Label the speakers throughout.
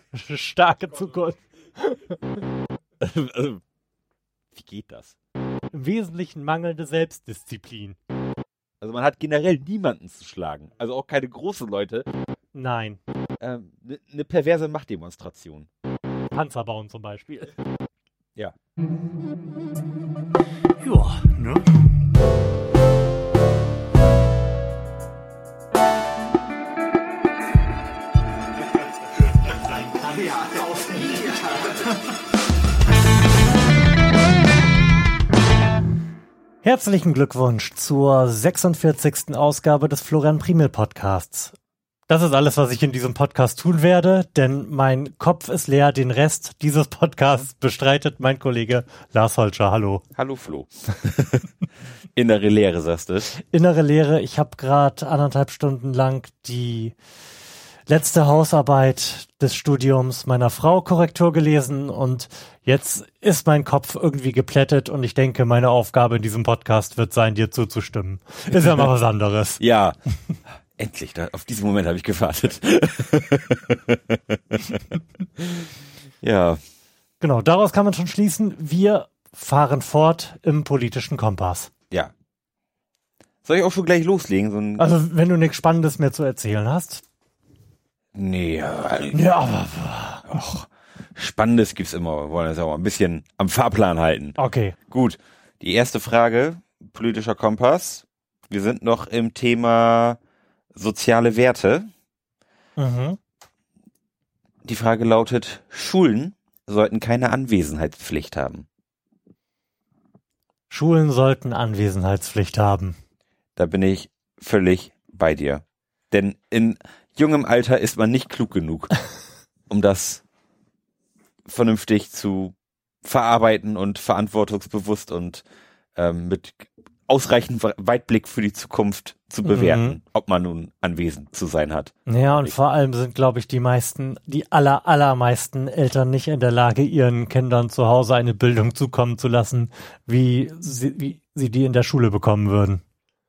Speaker 1: Starke Zukunft.
Speaker 2: Also, wie geht das?
Speaker 1: Im Wesentlichen mangelnde Selbstdisziplin.
Speaker 2: Also man hat generell niemanden zu schlagen. Also auch keine großen Leute.
Speaker 1: Nein.
Speaker 2: Eine ähm, ne perverse Machtdemonstration.
Speaker 1: Panzer bauen zum Beispiel.
Speaker 2: Ja.
Speaker 1: Ja, ne? Herzlichen Glückwunsch zur 46. Ausgabe des Florian Primel Podcasts. Das ist alles, was ich in diesem Podcast tun werde, denn mein Kopf ist leer. Den Rest dieses Podcasts bestreitet mein Kollege Lars Holscher. Hallo.
Speaker 2: Hallo Flo. Innere Leere, sagst du?
Speaker 1: Innere Leere. Ich habe gerade anderthalb Stunden lang die letzte Hausarbeit des Studiums meiner Frau Korrektur gelesen und jetzt ist mein Kopf irgendwie geplättet und ich denke, meine Aufgabe in diesem Podcast wird sein, dir zuzustimmen. Ist ja mal was anderes.
Speaker 2: Ja. Endlich, da, auf diesen Moment habe ich gewartet. ja.
Speaker 1: Genau, daraus kann man schon schließen, wir fahren fort im politischen Kompass.
Speaker 2: Ja. Soll ich auch schon gleich loslegen?
Speaker 1: So also, wenn du nichts Spannendes mehr zu erzählen hast.
Speaker 2: Nee, ja, aber ach, Spannendes gibt's immer. Wir wollen das auch ein bisschen am Fahrplan halten.
Speaker 1: Okay.
Speaker 2: Gut. Die erste Frage, politischer Kompass. Wir sind noch im Thema soziale Werte. Mhm. Die Frage lautet, Schulen sollten keine Anwesenheitspflicht haben.
Speaker 1: Schulen sollten Anwesenheitspflicht haben.
Speaker 2: Da bin ich völlig bei dir. Denn in jungem Alter ist man nicht klug genug, um das vernünftig zu verarbeiten und verantwortungsbewusst und ähm, mit ausreichend Weitblick für die Zukunft zu bewerten, mhm. ob man nun anwesend zu sein hat.
Speaker 1: Ja, und ich. vor allem sind, glaube ich, die meisten, die aller, allermeisten Eltern nicht in der Lage, ihren Kindern zu Hause eine Bildung zukommen zu lassen, wie sie, wie sie die in der Schule bekommen würden.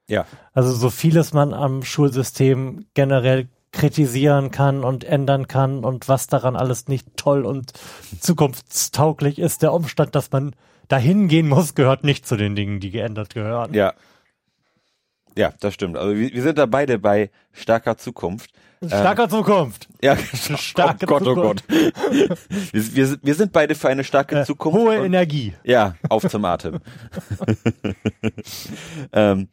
Speaker 2: Ja.
Speaker 1: Also so vieles man am Schulsystem generell kritisieren kann und ändern kann und was daran alles nicht toll und zukunftstauglich ist. Der Umstand, dass man dahin gehen muss, gehört nicht zu den Dingen, die geändert gehören.
Speaker 2: Ja. Ja, das stimmt. Also wir, wir sind da beide bei starker Zukunft.
Speaker 1: Starker ähm, Zukunft.
Speaker 2: Ja, starke oh Gott, Zukunft. oh Gott. wir, wir, wir sind beide für eine starke äh, Zukunft.
Speaker 1: Hohe und, Energie.
Speaker 2: Ja, auf zum Atem. ähm,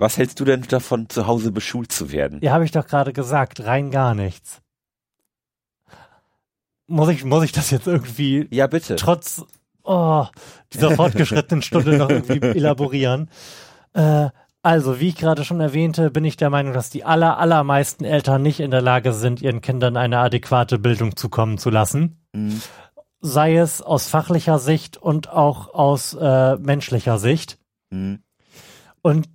Speaker 2: was hältst du denn davon, zu Hause beschult zu werden?
Speaker 1: Ja, habe ich doch gerade gesagt, rein gar nichts. Muss ich, muss ich das jetzt irgendwie
Speaker 2: ja, bitte.
Speaker 1: trotz oh, dieser fortgeschrittenen Stunde noch irgendwie elaborieren? Äh, also, wie ich gerade schon erwähnte, bin ich der Meinung, dass die aller, allermeisten Eltern nicht in der Lage sind, ihren Kindern eine adäquate Bildung zukommen zu lassen. Mhm. Sei es aus fachlicher Sicht und auch aus äh, menschlicher Sicht. Mhm. Und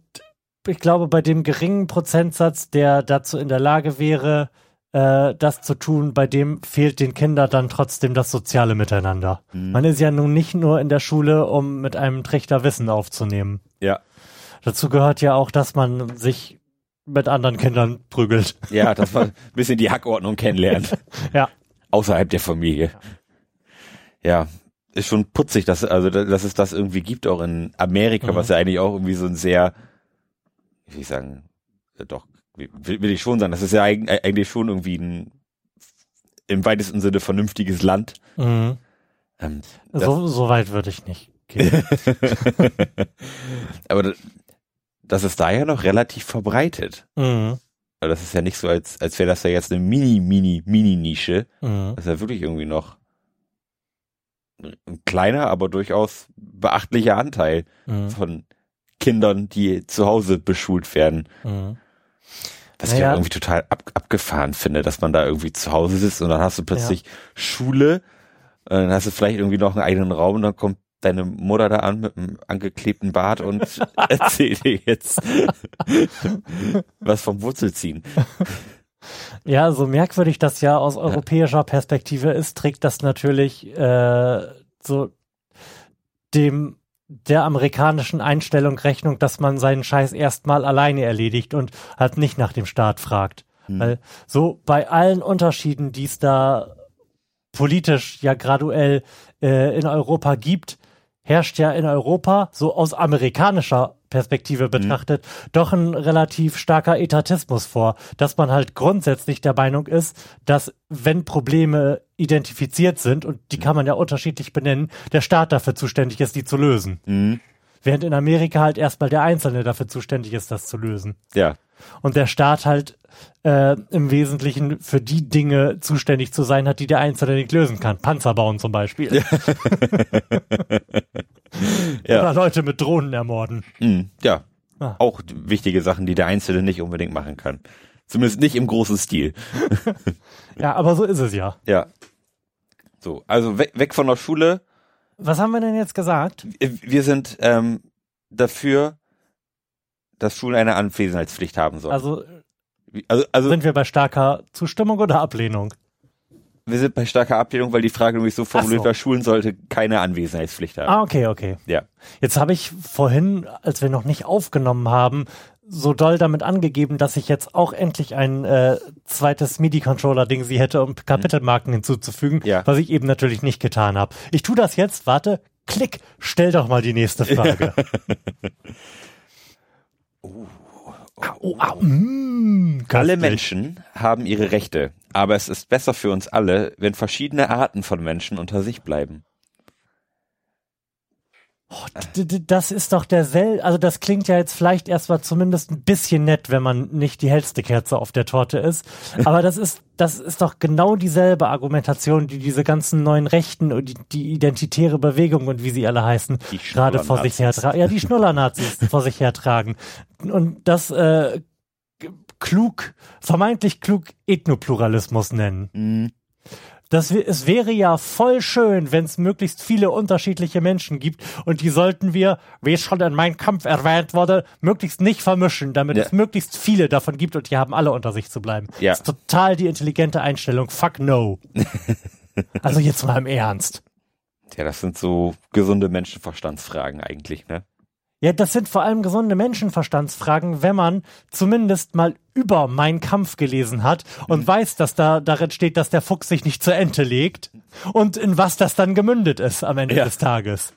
Speaker 1: ich glaube, bei dem geringen Prozentsatz, der dazu in der Lage wäre, äh, das zu tun, bei dem fehlt den Kindern dann trotzdem das soziale Miteinander. Mhm. Man ist ja nun nicht nur in der Schule, um mit einem Trichter Wissen aufzunehmen.
Speaker 2: Ja.
Speaker 1: Dazu gehört ja auch, dass man sich mit anderen Kindern prügelt.
Speaker 2: Ja, dass man ein bisschen die Hackordnung kennenlernt.
Speaker 1: ja.
Speaker 2: Außerhalb der Familie. Ja. Ist schon putzig, dass, also, dass es das irgendwie gibt, auch in Amerika, mhm. was ja eigentlich auch irgendwie so ein sehr wie ich sagen, äh, doch, will, will ich schon sagen, das ist ja äh, eigentlich schon irgendwie ein im weitesten Sinne vernünftiges Land.
Speaker 1: Mhm. Ähm, so, so weit würde ich nicht gehen.
Speaker 2: Aber das, ist da ja noch relativ verbreitet.
Speaker 1: Mhm.
Speaker 2: Also das ist ja nicht so, als, als wäre das ja jetzt eine mini, mini, mini Nische. Mhm. Das ist ja wirklich irgendwie noch ein kleiner, aber durchaus beachtlicher Anteil mhm. von Kindern, die zu Hause beschult werden. Mhm. Was naja. ich auch irgendwie total ab, abgefahren finde, dass man da irgendwie zu Hause sitzt und dann hast du plötzlich ja. Schule, dann hast du vielleicht irgendwie noch einen eigenen Raum und dann kommt deine Mutter da an mit einem angeklebten Bart und erzählt dir jetzt was vom Wurzelziehen.
Speaker 1: Ja, so merkwürdig das ja aus europäischer Perspektive ist, trägt das natürlich äh, so dem der amerikanischen Einstellung Rechnung, dass man seinen Scheiß erstmal alleine erledigt und halt nicht nach dem Staat fragt. Hm. Weil so bei allen Unterschieden, die es da politisch ja graduell äh, in Europa gibt, herrscht ja in Europa, so aus amerikanischer Perspektive betrachtet, mhm. doch ein relativ starker Etatismus vor, dass man halt grundsätzlich der Meinung ist, dass wenn Probleme identifiziert sind, und die kann man ja unterschiedlich benennen, der Staat dafür zuständig ist, die zu lösen. Mhm. Während in Amerika halt erstmal der Einzelne dafür zuständig ist, das zu lösen.
Speaker 2: Ja.
Speaker 1: Und der Staat halt äh, im Wesentlichen für die Dinge zuständig zu sein hat, die der Einzelne nicht lösen kann. Panzer bauen zum Beispiel. Ja. ja. Oder Leute mit Drohnen ermorden.
Speaker 2: Mhm, ja. Ah. Auch wichtige Sachen, die der Einzelne nicht unbedingt machen kann. Zumindest nicht im großen Stil.
Speaker 1: ja, aber so ist es ja.
Speaker 2: Ja. So, also weg, weg von der Schule.
Speaker 1: Was haben wir denn jetzt gesagt?
Speaker 2: Wir sind ähm, dafür, dass Schulen eine Anwesenheitspflicht haben sollen.
Speaker 1: Also also, also sind wir bei starker Zustimmung oder Ablehnung?
Speaker 2: Wir sind bei starker Ablehnung, weil die Frage nämlich so formuliert so. war, Schulen sollte keine Anwesenheitspflicht haben.
Speaker 1: Ah, okay, okay.
Speaker 2: Ja.
Speaker 1: Jetzt habe ich vorhin, als wir noch nicht aufgenommen haben, so doll damit angegeben, dass ich jetzt auch endlich ein äh, zweites MIDI-Controller-Ding sie hätte, um Kapitelmarken mhm. hinzuzufügen, ja. was ich eben natürlich nicht getan habe. Ich tu das jetzt, warte, klick, stell doch mal die nächste Frage.
Speaker 2: oh. Au, au, mm, alle Menschen haben ihre Rechte, aber es ist besser für uns alle, wenn verschiedene Arten von Menschen unter sich bleiben.
Speaker 1: Oh, das ist doch derselbe, also das klingt ja jetzt vielleicht erstmal zumindest ein bisschen nett, wenn man nicht die hellste Kerze auf der Torte ist. Aber das ist, das ist doch genau dieselbe Argumentation, die diese ganzen neuen Rechten und die, die identitäre Bewegung und wie sie alle heißen, gerade vor sich hertragen. Ja, die Schnullernazis vor sich hertragen. Und das äh, klug, vermeintlich klug Ethnopluralismus nennen. Mhm. Das, es wäre ja voll schön, wenn es möglichst viele unterschiedliche Menschen gibt und die sollten wir, wie es schon in meinem Kampf erwähnt wurde, möglichst nicht vermischen, damit ja. es möglichst viele davon gibt und die haben alle unter sich zu bleiben. Ja. Das ist total die intelligente Einstellung. Fuck no. also jetzt mal im Ernst.
Speaker 2: Ja, das sind so gesunde Menschenverstandsfragen eigentlich, ne?
Speaker 1: Ja, das sind vor allem gesunde Menschenverstandsfragen, wenn man zumindest mal über Mein Kampf gelesen hat und mhm. weiß, dass da darin steht, dass der Fuchs sich nicht zur Ente legt und in was das dann gemündet ist am Ende ja. des Tages.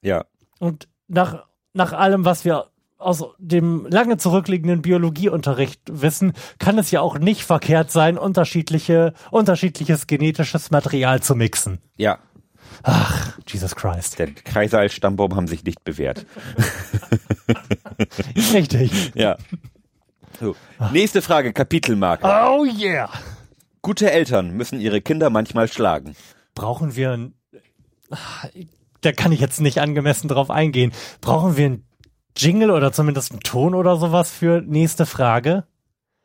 Speaker 2: Ja.
Speaker 1: Und nach, nach allem, was wir aus dem lange zurückliegenden Biologieunterricht wissen, kann es ja auch nicht verkehrt sein, unterschiedliche, unterschiedliches genetisches Material zu mixen.
Speaker 2: Ja,
Speaker 1: Ach, Jesus Christ.
Speaker 2: Der Kreise als Stammbaum haben sich nicht bewährt.
Speaker 1: Richtig.
Speaker 2: Ja. So. Nächste Frage, Kapitelmarke.
Speaker 1: Oh yeah.
Speaker 2: Gute Eltern müssen ihre Kinder manchmal schlagen.
Speaker 1: Brauchen wir ein, da kann ich jetzt nicht angemessen drauf eingehen. Brauchen wir ein Jingle oder zumindest einen Ton oder sowas für nächste Frage?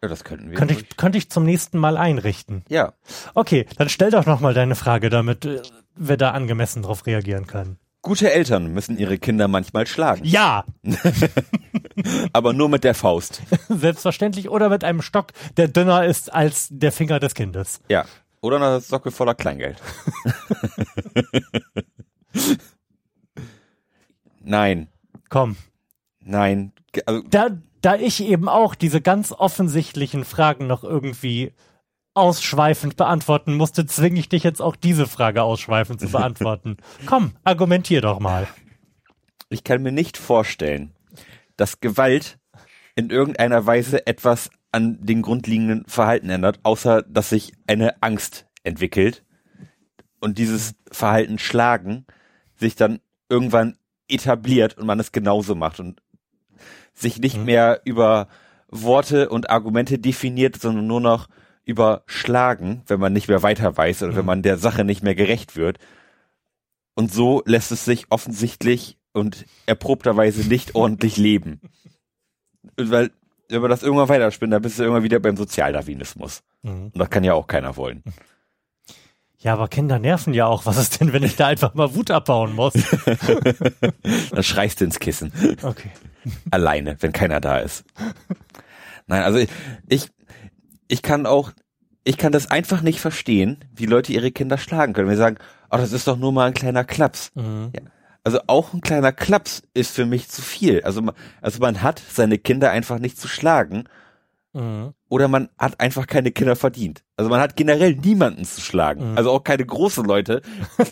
Speaker 2: Ja, das könnten wir.
Speaker 1: Könnte ich, könnte ich zum nächsten Mal einrichten.
Speaker 2: Ja.
Speaker 1: Okay, dann stell doch nochmal deine Frage, damit äh, wir da angemessen drauf reagieren können.
Speaker 2: Gute Eltern müssen ihre Kinder manchmal schlagen.
Speaker 1: Ja.
Speaker 2: Aber nur mit der Faust.
Speaker 1: Selbstverständlich oder mit einem Stock, der dünner ist als der Finger des Kindes.
Speaker 2: Ja. Oder eine Socke voller Kleingeld. Nein.
Speaker 1: Komm.
Speaker 2: Nein.
Speaker 1: Also, da, da ich eben auch diese ganz offensichtlichen Fragen noch irgendwie ausschweifend beantworten musste, zwinge ich dich jetzt auch diese Frage ausschweifend zu beantworten. Komm, argumentier doch mal.
Speaker 2: Ich kann mir nicht vorstellen, dass Gewalt in irgendeiner Weise etwas an den grundlegenden Verhalten ändert, außer dass sich eine Angst entwickelt und dieses Verhalten schlagen sich dann irgendwann etabliert und man es genauso macht und sich nicht mhm. mehr über Worte und Argumente definiert, sondern nur noch überschlagen, wenn man nicht mehr weiter weiß oder mhm. wenn man der Sache nicht mehr gerecht wird. Und so lässt es sich offensichtlich und erprobterweise nicht ordentlich leben. Weil, wenn man das irgendwann weiterspinnt, dann bist du irgendwann wieder beim Sozialdarwinismus. Mhm. Und das kann ja auch keiner wollen.
Speaker 1: Ja, aber Kinder nerven ja auch. Was ist denn, wenn ich da einfach mal Wut abbauen muss?
Speaker 2: dann schreist du ins Kissen.
Speaker 1: Okay.
Speaker 2: Alleine, wenn keiner da ist. Nein, also ich, ich, ich kann auch, ich kann das einfach nicht verstehen, wie Leute ihre Kinder schlagen können. Wir sagen, oh, das ist doch nur mal ein kleiner Klaps. Mhm. Ja. Also auch ein kleiner Klaps ist für mich zu viel. Also man, also man hat seine Kinder einfach nicht zu schlagen. mhm. oder man hat einfach keine Kinder verdient. Also man hat generell niemanden zu schlagen. Mhm. Also auch keine großen Leute.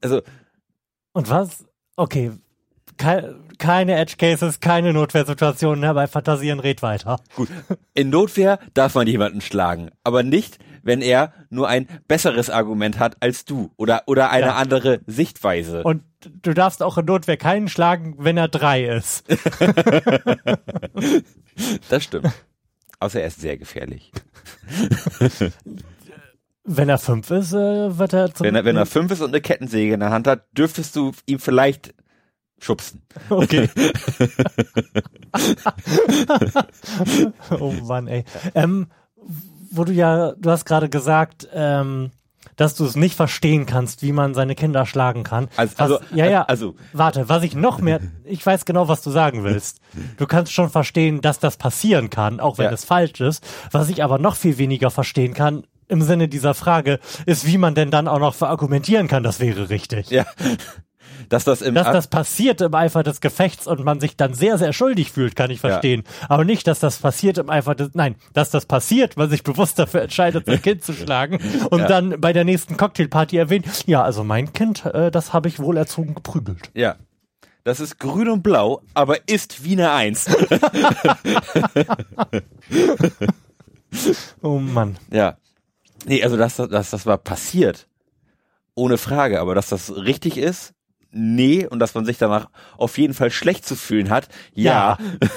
Speaker 1: also. Und was? Okay. keine Edge Cases, keine Notwehrsituationen, ne? bei Fantasieren red weiter.
Speaker 2: Gut. In Notwehr darf man jemanden schlagen, aber nicht, wenn er nur ein besseres Argument hat als du oder, oder eine ja. andere Sichtweise.
Speaker 1: Und du darfst auch in Notwehr keinen schlagen, wenn er drei ist.
Speaker 2: das stimmt. Außer er ist sehr gefährlich.
Speaker 1: Wenn er fünf ist, äh, wird er
Speaker 2: zum wenn er, wenn er fünf ist und eine Kettensäge in der Hand hat, dürftest du ihm vielleicht schubsen.
Speaker 1: Okay. oh Mann, ey. Ähm, wo du ja, du hast gerade gesagt, ähm, dass du es nicht verstehen kannst, wie man seine Kinder schlagen kann.
Speaker 2: Also, was, also
Speaker 1: ja, ja. Also, warte, was ich noch mehr, ich weiß genau, was du sagen willst. Du kannst schon verstehen, dass das passieren kann, auch wenn ja. es falsch ist. Was ich aber noch viel weniger verstehen kann, im Sinne dieser Frage, ist, wie man denn dann auch noch verargumentieren kann, das wäre richtig.
Speaker 2: Ja dass das im
Speaker 1: dass das passiert im Eifer des Gefechts und man sich dann sehr sehr schuldig fühlt, kann ich verstehen. Ja. Aber nicht, dass das passiert im Eifer des nein, dass das passiert, man sich bewusst dafür entscheidet, sein Kind zu schlagen und ja. dann bei der nächsten Cocktailparty erwähnt, ja, also mein Kind, äh, das habe ich wohl erzogen geprügelt.
Speaker 2: Ja. Das ist grün und blau, aber ist Wiener Eins.
Speaker 1: oh Mann.
Speaker 2: Ja. Nee, also dass, dass das war passiert. Ohne Frage, aber dass das richtig ist, nee und dass man sich danach auf jeden Fall schlecht zu fühlen hat, ja. ja.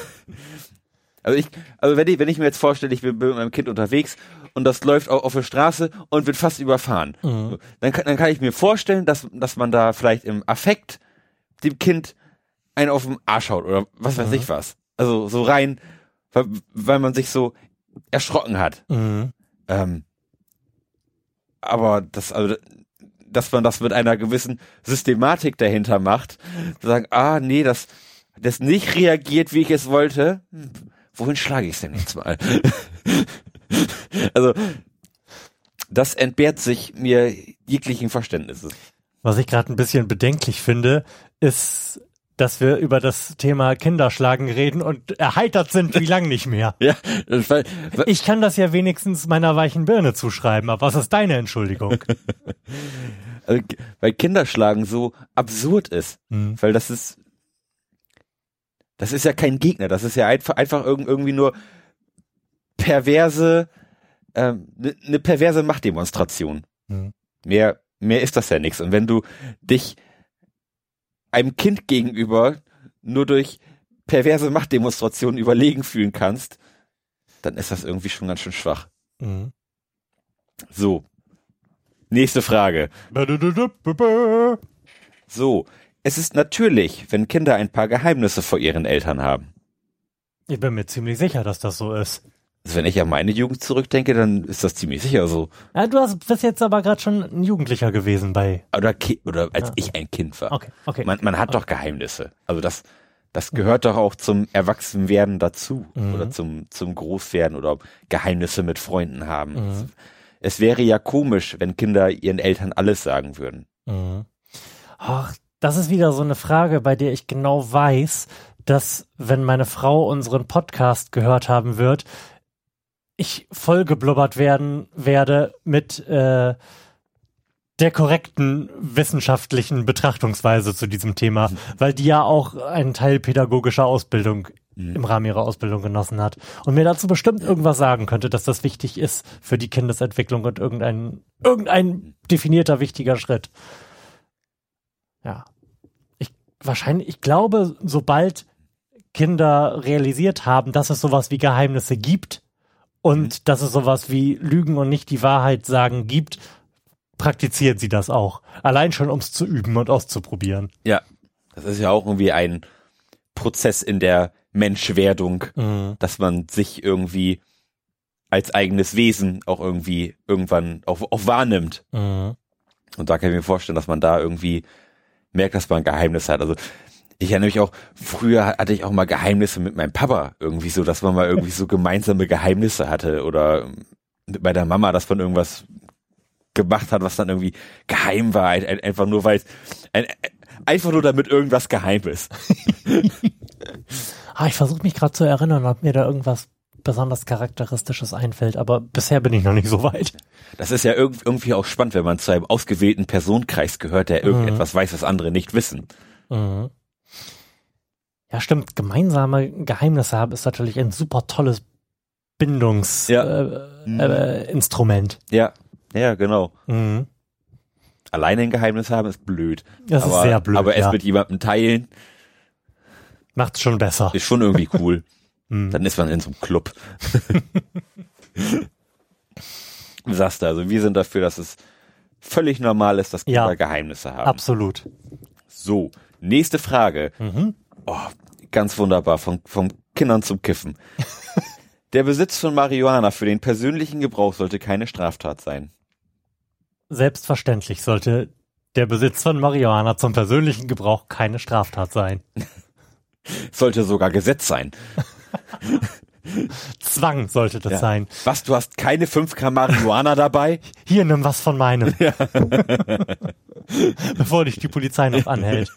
Speaker 2: Also ich, also wenn ich, wenn ich mir jetzt vorstelle, ich bin mit meinem Kind unterwegs und das läuft auf, auf der Straße und wird fast überfahren, mhm. dann, kann, dann kann ich mir vorstellen, dass, dass man da vielleicht im Affekt dem Kind einen auf den Arsch haut oder was weiß mhm. ich was. Also so rein, weil, weil man sich so erschrocken hat. Mhm. Ähm, aber das, also dass man das mit einer gewissen Systematik dahinter macht. Zu sagen, ah, nee, das, das nicht reagiert, wie ich es wollte. Wohin schlage ich es denn jetzt mal? also, das entbehrt sich mir jeglichen Verständnisses.
Speaker 1: Was ich gerade ein bisschen bedenklich finde, ist dass wir über das Thema Kinderschlagen reden und erheitert sind wie lang nicht mehr.
Speaker 2: ja,
Speaker 1: weil, weil, ich kann das ja wenigstens meiner weichen Birne zuschreiben, aber was ist deine Entschuldigung?
Speaker 2: also, weil Kinderschlagen so absurd ist, hm. weil das ist das ist ja kein Gegner, das ist ja einfach einfach irgendwie nur perverse ähm, eine ne perverse Machtdemonstration. Hm. Mehr mehr ist das ja nichts und wenn du dich einem Kind gegenüber nur durch perverse Machtdemonstrationen überlegen fühlen kannst, dann ist das irgendwie schon ganz schön schwach. Mhm. So. Nächste Frage. So. Es ist natürlich, wenn Kinder ein paar Geheimnisse vor ihren Eltern haben.
Speaker 1: Ich bin mir ziemlich sicher, dass das so ist.
Speaker 2: Also wenn ich an meine Jugend zurückdenke, dann ist das ziemlich sicher so.
Speaker 1: Ja, du hast, bist jetzt aber gerade schon ein Jugendlicher gewesen bei.
Speaker 2: Oder, oder als ja. ich ein Kind war.
Speaker 1: Okay, okay.
Speaker 2: Man, man hat okay. doch Geheimnisse. Also das, das gehört doch auch zum Erwachsenwerden dazu. Mhm. Oder zum, zum Großwerden oder Geheimnisse mit Freunden haben. Mhm. Es wäre ja komisch, wenn Kinder ihren Eltern alles sagen würden.
Speaker 1: Mhm. Ach, das ist wieder so eine Frage, bei der ich genau weiß, dass wenn meine Frau unseren Podcast gehört haben wird, ich vollgeblubbert werden werde mit äh, der korrekten wissenschaftlichen Betrachtungsweise zu diesem Thema, mhm. weil die ja auch einen Teil pädagogischer Ausbildung mhm. im Rahmen ihrer Ausbildung genossen hat und mir dazu bestimmt irgendwas sagen könnte, dass das wichtig ist für die Kindesentwicklung und irgendein irgendein definierter wichtiger Schritt. Ja. Ich wahrscheinlich ich glaube, sobald Kinder realisiert haben, dass es sowas wie Geheimnisse gibt, und mhm. dass es sowas wie Lügen und nicht die Wahrheit sagen gibt, praktiziert sie das auch. Allein schon, um es zu üben und auszuprobieren.
Speaker 2: Ja, das ist ja auch irgendwie ein Prozess in der Menschwerdung, mhm. dass man sich irgendwie als eigenes Wesen auch irgendwie irgendwann auch, auch wahrnimmt. Mhm. Und da kann ich mir vorstellen, dass man da irgendwie merkt, dass man ein Geheimnis hat. Also ich erinnere mich auch, früher hatte ich auch mal Geheimnisse mit meinem Papa irgendwie so, dass man mal irgendwie so gemeinsame Geheimnisse hatte oder bei der Mama, dass man irgendwas gemacht hat, was dann irgendwie geheim war, einfach nur weil einfach nur damit irgendwas geheim ist.
Speaker 1: Ah, ich versuche mich gerade zu erinnern, ob mir da irgendwas besonders Charakteristisches einfällt, aber bisher bin ich noch nicht so weit.
Speaker 2: Das ist ja irgendwie auch spannend, wenn man zu einem ausgewählten Personenkreis gehört, der irgendetwas mhm. weiß, was andere nicht wissen. Mhm.
Speaker 1: Ja, stimmt. Gemeinsame Geheimnisse haben ist natürlich ein super tolles Bindungsinstrument.
Speaker 2: Ja. Äh, äh, ja. ja, genau. Mhm. Alleine ein Geheimnis haben ist blöd.
Speaker 1: Das aber, ist sehr blöd.
Speaker 2: Aber es ja. mit jemandem teilen
Speaker 1: macht's schon besser.
Speaker 2: Ist schon irgendwie cool. Mhm. Dann ist man in so einem Club. sagst du also, wir sind dafür, dass es völlig normal ist, dass Kinder ja, Geheimnisse haben.
Speaker 1: Absolut.
Speaker 2: So, nächste Frage. Mhm. Oh, ganz wunderbar, von, von Kindern zum Kiffen. Der Besitz von Marihuana für den persönlichen Gebrauch sollte keine Straftat sein.
Speaker 1: Selbstverständlich sollte der Besitz von Marihuana zum persönlichen Gebrauch keine Straftat sein.
Speaker 2: sollte sogar Gesetz sein.
Speaker 1: Zwang sollte das ja. sein.
Speaker 2: Was, du hast keine 5 Gramm Marihuana dabei?
Speaker 1: Hier, nimm was von meinem. Ja. Bevor dich die Polizei noch anhält.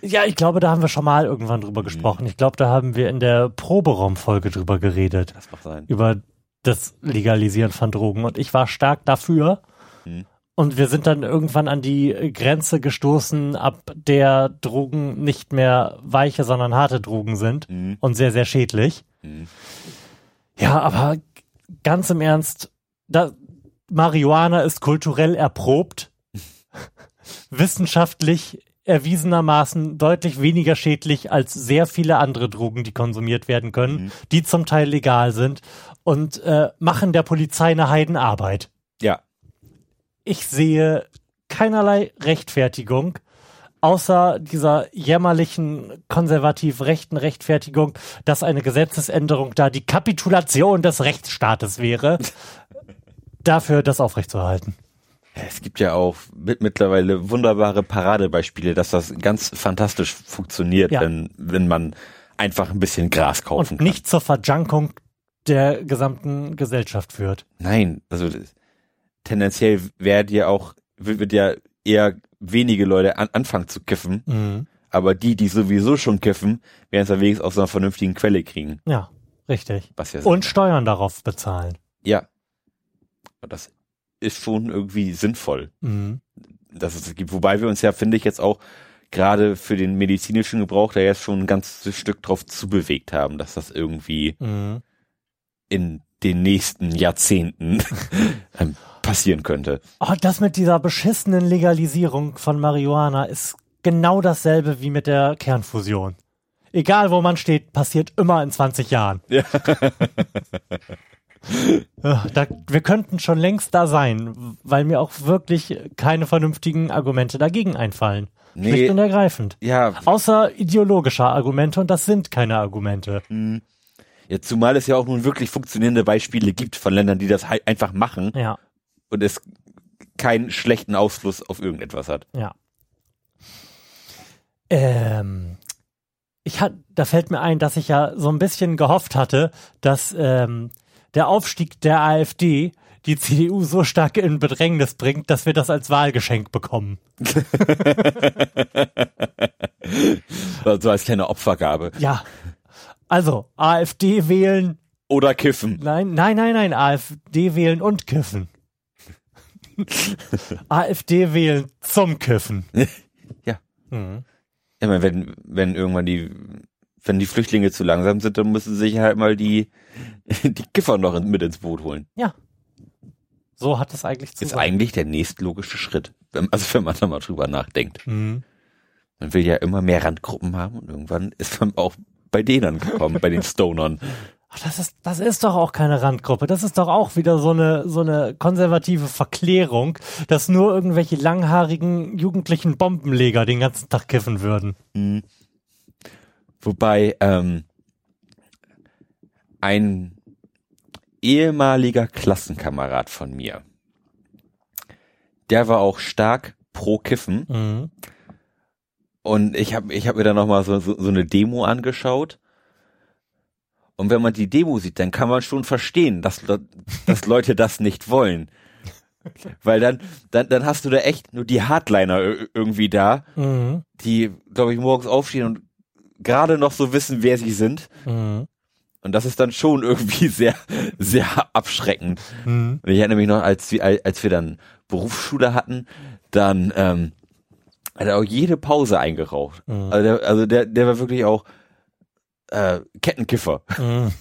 Speaker 1: Ja, ich glaube, da haben wir schon mal irgendwann drüber gesprochen. Ich glaube, da haben wir in der Proberaumfolge drüber geredet. Das macht sein. Über das Legalisieren von Drogen. Und ich war stark dafür. Hm. Und wir sind dann irgendwann an die Grenze gestoßen, ab der Drogen nicht mehr weiche, sondern harte Drogen sind mhm. und sehr, sehr schädlich. Mhm. Ja, aber ganz im Ernst, da, Marihuana ist kulturell erprobt, wissenschaftlich erwiesenermaßen deutlich weniger schädlich als sehr viele andere Drogen, die konsumiert werden können, mhm. die zum Teil legal sind und äh, machen der Polizei eine Heidenarbeit.
Speaker 2: Ja
Speaker 1: ich sehe keinerlei Rechtfertigung, außer dieser jämmerlichen konservativ rechten Rechtfertigung, dass eine Gesetzesänderung da die Kapitulation des Rechtsstaates wäre, dafür das aufrechtzuerhalten.
Speaker 2: Es gibt ja auch mit, mittlerweile wunderbare Paradebeispiele, dass das ganz fantastisch funktioniert, ja. wenn, wenn man einfach ein bisschen Gras kaufen
Speaker 1: Und kann. nicht zur Verjunkung der gesamten Gesellschaft führt.
Speaker 2: Nein, also tendenziell werden ja auch, wird ja eher wenige Leute an, anfangen zu kiffen. Mhm. Aber die, die sowieso schon kiffen, werden es ja wenigstens aus einer vernünftigen Quelle kriegen.
Speaker 1: Ja, richtig. Was ja Und Steuern darauf bezahlen.
Speaker 2: Ja. Und das ist schon irgendwie sinnvoll, mhm. dass es gibt. Wobei wir uns ja, finde ich, jetzt auch gerade für den medizinischen Gebrauch da jetzt schon ein ganzes Stück drauf zubewegt haben, dass das irgendwie mhm. in den nächsten Jahrzehnten passieren könnte.
Speaker 1: Oh, das mit dieser beschissenen Legalisierung von Marihuana ist genau dasselbe wie mit der Kernfusion. Egal wo man steht, passiert immer in 20 Jahren. Ja. da, wir könnten schon längst da sein, weil mir auch wirklich keine vernünftigen Argumente dagegen einfallen. Nee, Schlicht und ergreifend.
Speaker 2: Ja.
Speaker 1: Außer ideologischer Argumente und das sind keine Argumente.
Speaker 2: Mhm. Ja, zumal es ja auch nun wirklich funktionierende Beispiele gibt von Ländern, die das halt einfach machen.
Speaker 1: Ja
Speaker 2: und es keinen schlechten Ausfluss auf irgendetwas hat.
Speaker 1: Ja. Ähm, ich hat, da fällt mir ein, dass ich ja so ein bisschen gehofft hatte, dass ähm, der Aufstieg der AfD die CDU so stark in Bedrängnis bringt, dass wir das als Wahlgeschenk bekommen.
Speaker 2: so als kleine Opfergabe.
Speaker 1: Ja. Also, AfD wählen.
Speaker 2: Oder kiffen.
Speaker 1: Nein, nein, nein, nein, AfD wählen und kiffen. AfD wählen zum Kiffen.
Speaker 2: ja. Mhm. Ja, meine, wenn, wenn irgendwann die, wenn die Flüchtlinge zu langsam sind, dann müssen sie sich halt mal die, die Kiffer noch mit ins Boot holen.
Speaker 1: Ja. So hat es eigentlich
Speaker 2: zu Ist sein. eigentlich der nächstlogische Schritt. Also wenn man da mal drüber nachdenkt. Mhm. Man will ja immer mehr Randgruppen haben und irgendwann ist man auch bei denen gekommen, bei den Stonern.
Speaker 1: Ach, das ist, das ist doch auch keine Randgruppe. Das ist doch auch wieder so eine, so eine konservative Verklärung, dass nur irgendwelche langhaarigen jugendlichen Bombenleger den ganzen Tag kiffen würden. Mhm.
Speaker 2: Wobei, ähm, ein ehemaliger Klassenkamerad von mir, der war auch stark pro Kiffen. Mhm. Und ich habe ich hab mir da nochmal so, so, so eine Demo angeschaut und wenn man die Demo sieht, dann kann man schon verstehen, dass, dass Leute das nicht wollen. Weil dann, dann, dann hast du da echt nur die Hardliner irgendwie da, mhm. die, glaube ich, morgens aufstehen und gerade noch so wissen, wer sie sind. Mhm. Und das ist dann schon irgendwie sehr, sehr abschreckend. Mhm. Und ich erinnere mich noch, als wir, als wir dann Berufsschule hatten, dann ähm, hat er auch jede Pause eingeraucht. Mhm. Also, der, also der, der war wirklich auch äh, Kettenkiffer. Mhm.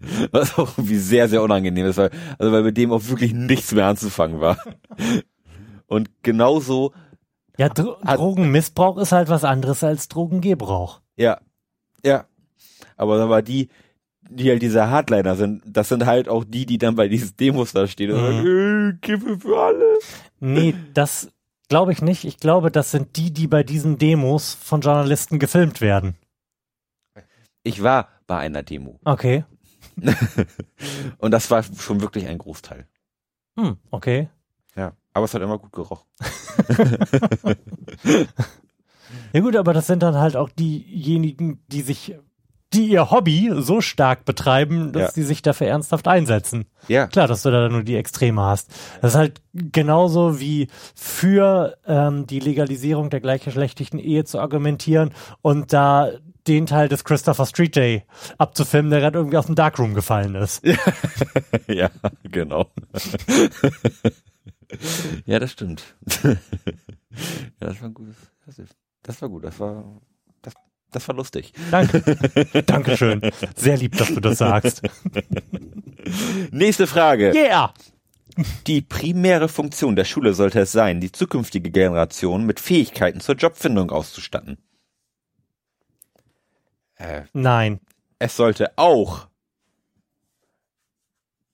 Speaker 2: Was auch irgendwie sehr, sehr unangenehm ist, weil, also weil mit dem auch wirklich nichts mehr anzufangen war. Und genauso.
Speaker 1: Ja, Dro hat, Drogenmissbrauch ist halt was anderes als Drogengebrauch.
Speaker 2: Ja. Ja. Aber dann war die, die halt diese Hardliner sind, das sind halt auch die, die dann bei diesen Demos da stehen und mhm. sagen, äh, Kiffe für alle.
Speaker 1: Nee, das glaube ich nicht. Ich glaube, das sind die, die bei diesen Demos von Journalisten gefilmt werden.
Speaker 2: Ich war bei einer Demo.
Speaker 1: Okay.
Speaker 2: und das war schon wirklich ein Großteil.
Speaker 1: Hm, okay.
Speaker 2: Ja, aber es hat immer gut gerochen.
Speaker 1: ja gut, aber das sind dann halt auch diejenigen, die sich die ihr Hobby so stark betreiben, dass ja. sie sich dafür ernsthaft einsetzen.
Speaker 2: Ja.
Speaker 1: Klar, dass du da nur die Extreme hast. Das ist halt genauso wie für ähm, die Legalisierung der gleichgeschlechtlichen Ehe zu argumentieren und da den Teil des Christopher Street Day abzufilmen, der gerade irgendwie aus dem Darkroom gefallen ist.
Speaker 2: ja, genau. ja, das stimmt. ja, das war gut. Das war gut. Das war das war lustig.
Speaker 1: Danke. Dankeschön. Sehr lieb, dass du das sagst.
Speaker 2: Nächste Frage.
Speaker 1: Yeah.
Speaker 2: Die primäre Funktion der Schule sollte es sein, die zukünftige Generation mit Fähigkeiten zur Jobfindung auszustatten.
Speaker 1: Äh, Nein.
Speaker 2: Es sollte auch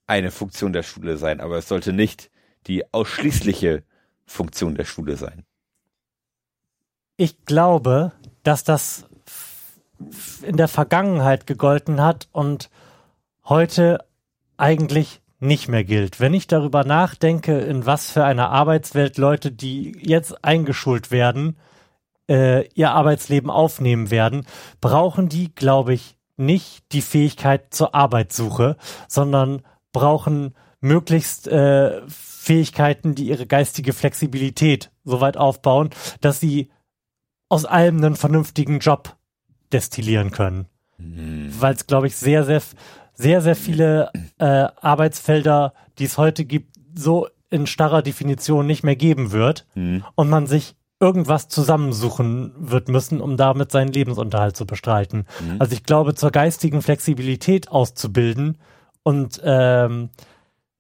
Speaker 2: eine Funktion der Schule sein, aber es sollte nicht die ausschließliche Funktion der Schule sein.
Speaker 1: Ich glaube, dass das in der Vergangenheit gegolten hat und heute eigentlich nicht mehr gilt. Wenn ich darüber nachdenke, in was für einer Arbeitswelt Leute, die jetzt eingeschult werden, äh, ihr Arbeitsleben aufnehmen werden, brauchen die, glaube ich, nicht die Fähigkeit zur Arbeitssuche, sondern brauchen möglichst äh, Fähigkeiten, die ihre geistige Flexibilität so weit aufbauen, dass sie aus allem einen vernünftigen Job destillieren können. Mhm. Weil es, glaube ich, sehr, sehr, sehr, sehr viele äh, Arbeitsfelder, die es heute gibt, so in starrer Definition nicht mehr geben wird mhm. und man sich irgendwas zusammensuchen wird müssen, um damit seinen Lebensunterhalt zu bestreiten. Mhm. Also ich glaube, zur geistigen Flexibilität auszubilden und ähm,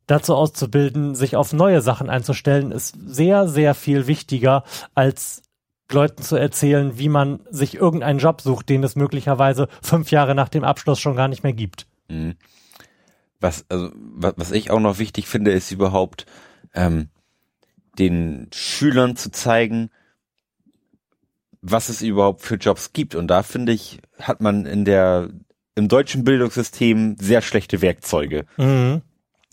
Speaker 1: dazu auszubilden, sich auf neue Sachen einzustellen, ist sehr, sehr viel wichtiger als Leuten zu erzählen, wie man sich irgendeinen Job sucht, den es möglicherweise fünf Jahre nach dem Abschluss schon gar nicht mehr gibt. Mhm.
Speaker 2: Was, also, was, was ich auch noch wichtig finde, ist überhaupt ähm, den Schülern zu zeigen, was es überhaupt für Jobs gibt. Und da finde ich, hat man in der im deutschen Bildungssystem sehr schlechte Werkzeuge. Mhm.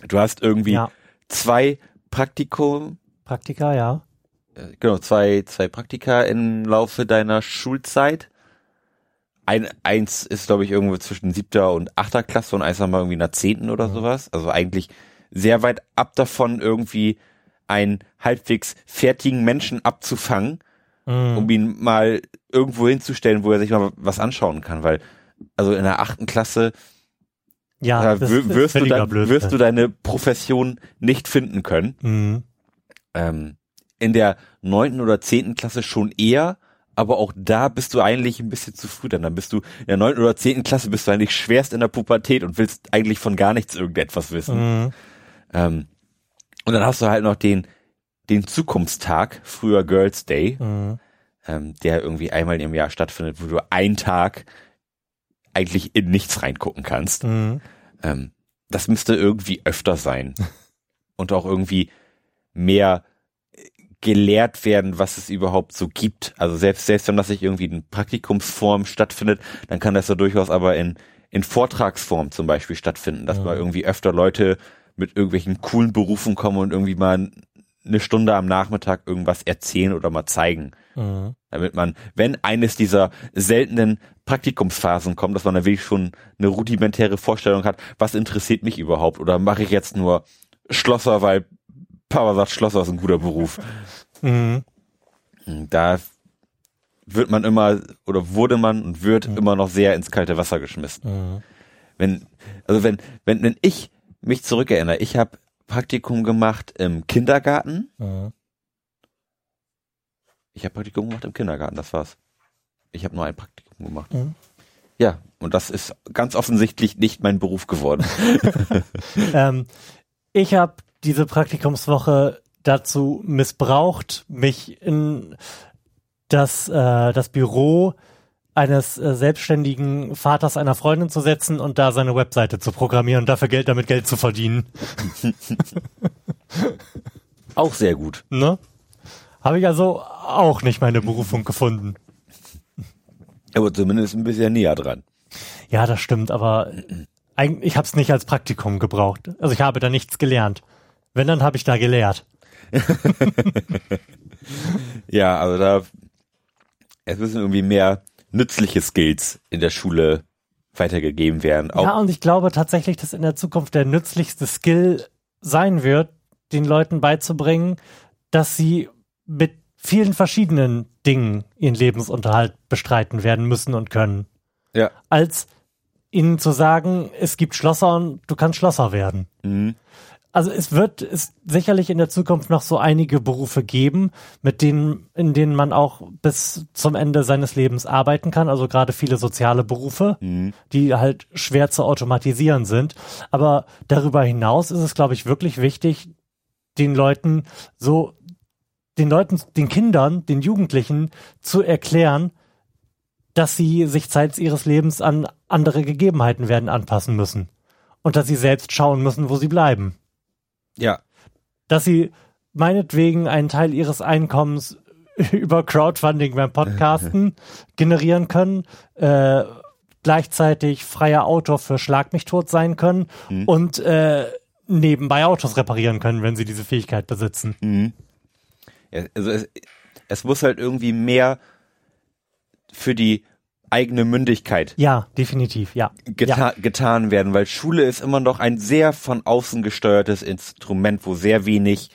Speaker 2: Du hast irgendwie ja. zwei Praktikum.
Speaker 1: Praktika, ja.
Speaker 2: Äh, genau, zwei, zwei Praktika im Laufe deiner Schulzeit. Ein, eins ist, glaube ich, irgendwo zwischen siebter und achter Klasse und eins nochmal irgendwie in der zehnten oder mhm. sowas. Also eigentlich sehr weit ab davon, irgendwie einen halbwegs fertigen Menschen abzufangen, mhm. um ihn mal irgendwo hinzustellen, wo er sich mal was anschauen kann, weil, also in der achten Klasse,
Speaker 1: ja,
Speaker 2: äh, wirst, du dann, wirst du deine Profession nicht finden können. Mhm. Ähm, in der neunten oder zehnten Klasse schon eher, aber auch da bist du eigentlich ein bisschen zu früh dann. Dann bist du in der neunten oder zehnten Klasse bist du eigentlich schwerst in der Pubertät und willst eigentlich von gar nichts irgendetwas wissen. Mhm. Ähm, und dann hast du halt noch den, den Zukunftstag, früher Girls Day, mhm. ähm, der irgendwie einmal im Jahr stattfindet, wo du einen Tag eigentlich in nichts reingucken kannst. Mhm. Ähm, das müsste irgendwie öfter sein. und auch irgendwie mehr gelehrt werden, was es überhaupt so gibt. Also selbst, selbst wenn das nicht irgendwie in Praktikumsform stattfindet, dann kann das ja durchaus aber in, in Vortragsform zum Beispiel stattfinden, dass ja. mal irgendwie öfter Leute mit irgendwelchen coolen Berufen kommen und irgendwie mal eine Stunde am Nachmittag irgendwas erzählen oder mal zeigen. Mhm. Damit man, wenn eines dieser seltenen Praktikumsphasen kommt, dass man da wirklich schon eine rudimentäre Vorstellung hat, was interessiert mich überhaupt oder mache ich jetzt nur Schlosser, weil Papa sagt, Schlosser ist ein guter Beruf. Mhm. Da wird man immer oder wurde man und wird mhm. immer noch sehr ins kalte Wasser geschmissen.
Speaker 1: Mhm.
Speaker 2: Wenn, also wenn, wenn, wenn ich mich zurückerinnere, ich habe Praktikum gemacht im Kindergarten.
Speaker 1: Mhm.
Speaker 2: Ich habe Praktikum gemacht im Kindergarten, das war's. Ich habe nur ein Praktikum gemacht.
Speaker 1: Mhm.
Speaker 2: Ja, und das ist ganz offensichtlich nicht mein Beruf geworden.
Speaker 1: ähm, ich habe diese Praktikumswoche dazu missbraucht, mich in das, äh, das Büro eines äh, selbstständigen Vaters einer Freundin zu setzen und da seine Webseite zu programmieren und dafür Geld damit Geld zu verdienen.
Speaker 2: auch sehr gut.
Speaker 1: Ne? Habe ich also auch nicht meine Berufung gefunden.
Speaker 2: Aber zumindest ein bisschen näher dran.
Speaker 1: Ja, das stimmt, aber eigentlich, ich habe es nicht als Praktikum gebraucht. Also ich habe da nichts gelernt. Wenn, dann habe ich da gelehrt.
Speaker 2: ja, also da es müssen irgendwie mehr nützliche Skills in der Schule weitergegeben werden.
Speaker 1: Auch ja, und ich glaube tatsächlich, dass in der Zukunft der nützlichste Skill sein wird, den Leuten beizubringen, dass sie mit vielen verschiedenen Dingen ihren Lebensunterhalt bestreiten werden müssen und können.
Speaker 2: Ja.
Speaker 1: Als ihnen zu sagen, es gibt Schlosser und du kannst Schlosser werden.
Speaker 2: Mhm
Speaker 1: also es wird es sicherlich in der Zukunft noch so einige Berufe geben, mit denen, in denen man auch bis zum Ende seines Lebens arbeiten kann. Also gerade viele soziale Berufe,
Speaker 2: mhm.
Speaker 1: die halt schwer zu automatisieren sind. Aber darüber hinaus ist es, glaube ich, wirklich wichtig, den Leuten so, den Leuten, den Kindern, den Jugendlichen zu erklären, dass sie sich Zeit ihres Lebens an andere Gegebenheiten werden anpassen müssen. Und dass sie selbst schauen müssen, wo sie bleiben.
Speaker 2: Ja.
Speaker 1: Dass sie meinetwegen einen Teil ihres Einkommens über Crowdfunding beim Podcasten generieren können, äh, gleichzeitig freier Autor für Schlag mich tot sein können mhm. und äh, nebenbei Autos reparieren können, wenn sie diese Fähigkeit besitzen.
Speaker 2: Mhm. Ja, also es, es muss halt irgendwie mehr für die eigene Mündigkeit.
Speaker 1: Ja, definitiv, ja.
Speaker 2: Geta
Speaker 1: ja.
Speaker 2: getan werden, weil Schule ist immer noch ein sehr von außen gesteuertes Instrument, wo sehr wenig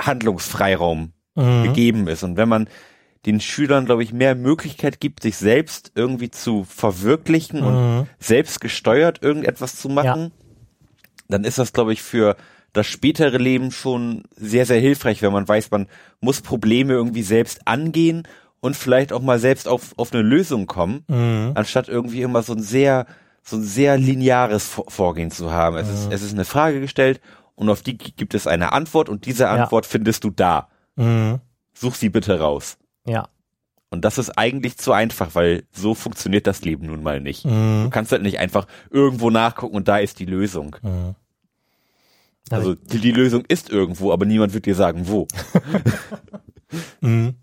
Speaker 2: Handlungsfreiraum mhm. gegeben ist. Und wenn man den Schülern, glaube ich, mehr Möglichkeit gibt, sich selbst irgendwie zu verwirklichen mhm. und selbst gesteuert irgendetwas zu machen, ja. dann ist das, glaube ich, für das spätere Leben schon sehr, sehr hilfreich, wenn man weiß, man muss Probleme irgendwie selbst angehen und vielleicht auch mal selbst auf, auf eine Lösung kommen,
Speaker 1: mhm.
Speaker 2: anstatt irgendwie immer so ein sehr, so ein sehr lineares Vorgehen zu haben. Es, mhm. ist, es ist eine Frage gestellt und auf die gibt es eine Antwort und diese Antwort ja. findest du da.
Speaker 1: Mhm.
Speaker 2: Such sie bitte raus.
Speaker 1: Ja.
Speaker 2: Und das ist eigentlich zu einfach, weil so funktioniert das Leben nun mal nicht.
Speaker 1: Mhm.
Speaker 2: Du kannst halt nicht einfach irgendwo nachgucken und da ist die Lösung.
Speaker 1: Mhm.
Speaker 2: Also die, die, Lösung ist irgendwo, aber niemand wird dir sagen, wo.
Speaker 1: mhm.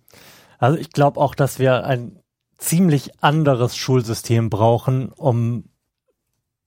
Speaker 1: Also ich glaube auch, dass wir ein ziemlich anderes Schulsystem brauchen, um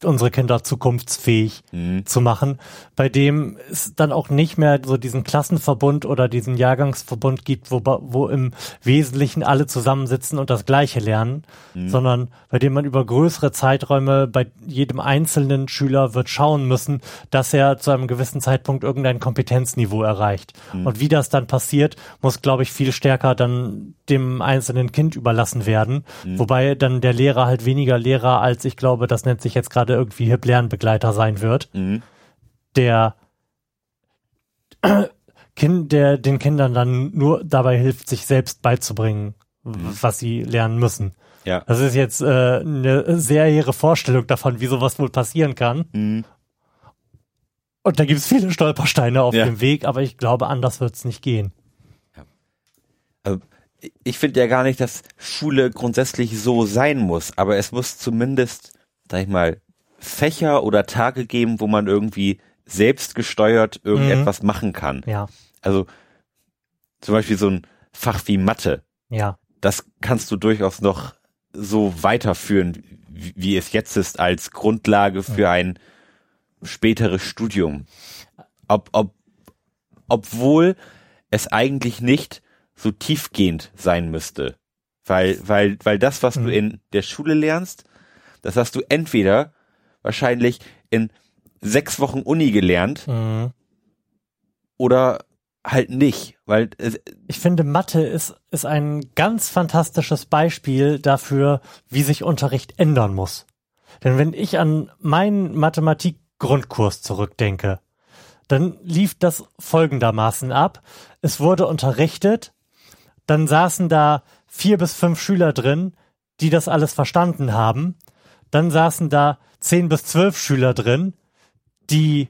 Speaker 1: unsere Kinder zukunftsfähig
Speaker 2: mhm.
Speaker 1: zu machen, bei dem es dann auch nicht mehr so diesen Klassenverbund oder diesen Jahrgangsverbund gibt, wo, wo im Wesentlichen alle zusammensitzen und das Gleiche lernen, mhm. sondern bei dem man über größere Zeiträume bei jedem einzelnen Schüler wird schauen müssen, dass er zu einem gewissen Zeitpunkt irgendein Kompetenzniveau erreicht. Mhm. Und wie das dann passiert, muss, glaube ich, viel stärker dann dem einzelnen Kind überlassen werden, mhm. wobei dann der Lehrer halt weniger Lehrer als ich glaube, das nennt sich jetzt gerade irgendwie Hip Lernbegleiter sein wird,
Speaker 2: mhm.
Speaker 1: der Kind, der den Kindern dann nur dabei hilft, sich selbst beizubringen, mhm. was sie lernen müssen.
Speaker 2: Ja.
Speaker 1: Das ist jetzt äh, eine sehr hehre Vorstellung davon, wie sowas wohl passieren kann.
Speaker 2: Mhm.
Speaker 1: Und da gibt es viele Stolpersteine auf ja. dem Weg, aber ich glaube, anders wird es nicht gehen.
Speaker 2: Ja. Also ich finde ja gar nicht, dass Schule grundsätzlich so sein muss, aber es muss zumindest, sag ich mal, Fächer oder Tage geben, wo man irgendwie selbst gesteuert irgendetwas mhm. machen kann.
Speaker 1: Ja.
Speaker 2: Also zum Beispiel so ein Fach wie Mathe.
Speaker 1: Ja.
Speaker 2: Das kannst du durchaus noch so weiterführen, wie, wie es jetzt ist, als Grundlage für ja. ein späteres Studium. Ob, ob, obwohl es eigentlich nicht so tiefgehend sein müsste. Weil, weil, weil das, was mhm. du in der Schule lernst, das hast du entweder wahrscheinlich in sechs Wochen Uni gelernt
Speaker 1: mhm.
Speaker 2: oder halt nicht, weil
Speaker 1: ich finde Mathe ist ist ein ganz fantastisches Beispiel dafür, wie sich Unterricht ändern muss. Denn wenn ich an meinen Mathematik-Grundkurs zurückdenke, dann lief das folgendermaßen ab. Es wurde unterrichtet, dann saßen da vier bis fünf Schüler drin, die das alles verstanden haben. Dann saßen da zehn bis zwölf Schüler drin, die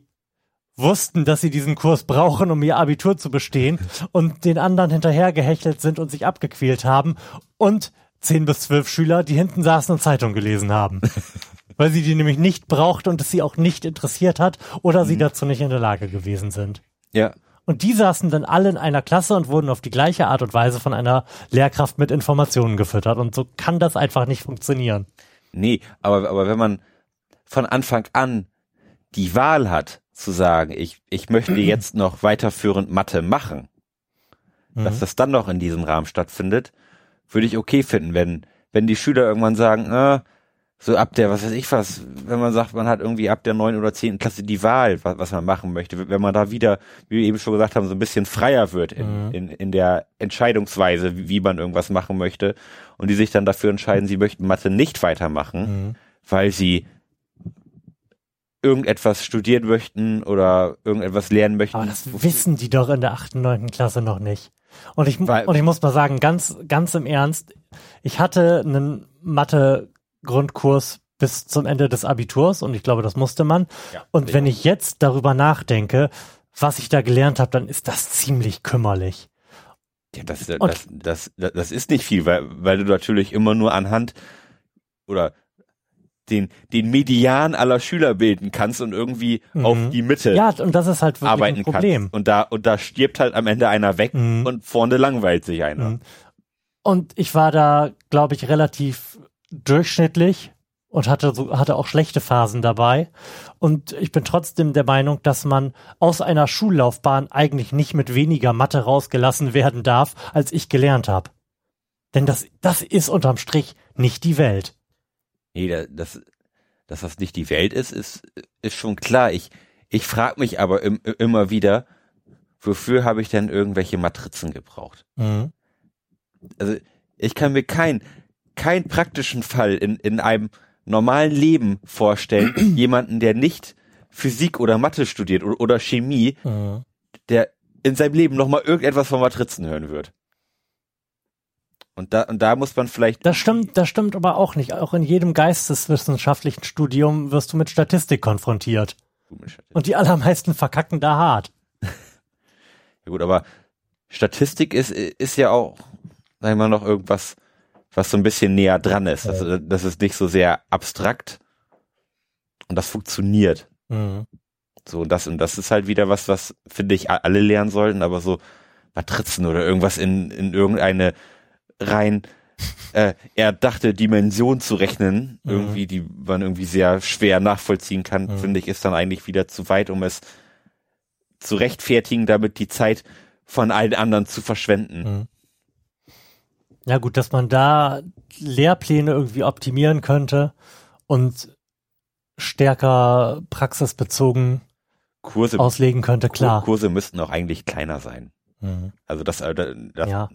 Speaker 1: wussten, dass sie diesen Kurs brauchen, um ihr Abitur zu bestehen und den anderen hinterhergehechelt sind und sich abgequält haben und zehn bis zwölf Schüler, die hinten saßen und Zeitung gelesen haben. Weil sie die nämlich nicht braucht und es sie auch nicht interessiert hat oder sie mhm. dazu nicht in der Lage gewesen sind.
Speaker 2: Ja.
Speaker 1: Und die saßen dann alle in einer Klasse und wurden auf die gleiche Art und Weise von einer Lehrkraft mit Informationen gefüttert. Und so kann das einfach nicht funktionieren.
Speaker 2: Nee, aber, aber wenn man von Anfang an die Wahl hat, zu sagen, ich, ich möchte jetzt noch weiterführend Mathe machen, mhm. dass das dann noch in diesem Rahmen stattfindet, würde ich okay finden, wenn, wenn die Schüler irgendwann sagen, äh, so ab der, was weiß ich was, wenn man sagt, man hat irgendwie ab der neun oder zehnten Klasse die Wahl, was, was man machen möchte, wenn man da wieder, wie wir eben schon gesagt haben, so ein bisschen freier wird in, mhm. in, in der Entscheidungsweise, wie, wie man irgendwas machen möchte und die sich dann dafür entscheiden, sie möchten Mathe nicht weitermachen, mhm. weil sie irgendetwas studieren möchten oder irgendetwas lernen möchten.
Speaker 1: Aber das wissen die doch in der achten, neunten Klasse noch nicht. Und ich, Weil, und ich muss mal sagen, ganz, ganz im Ernst, ich hatte einen Mathe-Grundkurs bis zum Ende des Abiturs und ich glaube, das musste man. Ja, und wenn ich jetzt darüber nachdenke, was ich da gelernt habe, dann ist das ziemlich kümmerlich.
Speaker 2: Ja, das, das, das, das, das ist nicht viel, weil, weil du natürlich immer nur anhand oder den, den Median aller Schüler bilden kannst und irgendwie mhm. auf die Mitte
Speaker 1: ja, und das ist halt arbeiten ein Problem.
Speaker 2: Kannst. Und da, und da stirbt halt am Ende einer weg mhm. und vorne langweilt sich einer. Mhm.
Speaker 1: Und ich war da, glaube ich, relativ durchschnittlich und hatte so, hatte auch schlechte Phasen dabei. Und ich bin trotzdem der Meinung, dass man aus einer Schullaufbahn eigentlich nicht mit weniger Mathe rausgelassen werden darf, als ich gelernt habe. Denn das, das ist unterm Strich nicht die Welt.
Speaker 2: Nee, das, dass das nicht die Welt ist, ist, ist schon klar. Ich, ich frage mich aber im, immer wieder, wofür habe ich denn irgendwelche Matrizen gebraucht? Mhm. Also ich kann mir keinen keinen praktischen Fall in, in einem normalen Leben vorstellen, jemanden, der nicht Physik oder Mathe studiert oder, oder Chemie, mhm. der in seinem Leben nochmal irgendetwas von Matrizen hören wird. Und da, und da muss man vielleicht.
Speaker 1: Das stimmt, das stimmt aber auch nicht. Auch in jedem geisteswissenschaftlichen Studium wirst du mit Statistik konfrontiert. Und die allermeisten verkacken da hart.
Speaker 2: ja gut, aber Statistik ist, ist ja auch, sag ich mal, noch irgendwas, was so ein bisschen näher dran ist. Das, das ist nicht so sehr abstrakt. Und das funktioniert. Mhm. So, und das, und das ist halt wieder was, was, finde ich, alle lernen sollten, aber so Matrizen oder irgendwas in, in irgendeine rein äh, er dachte, Dimension zu rechnen, mhm. irgendwie, die man irgendwie sehr schwer nachvollziehen kann, mhm. finde ich, ist dann eigentlich wieder zu weit, um es zu rechtfertigen, damit die Zeit von allen anderen zu verschwenden. Mhm.
Speaker 1: Ja gut, dass man da Lehrpläne irgendwie optimieren könnte und stärker praxisbezogen Kurse, auslegen könnte, klar.
Speaker 2: Kurse müssten auch eigentlich kleiner sein. Mhm. Also das, äh, das ja.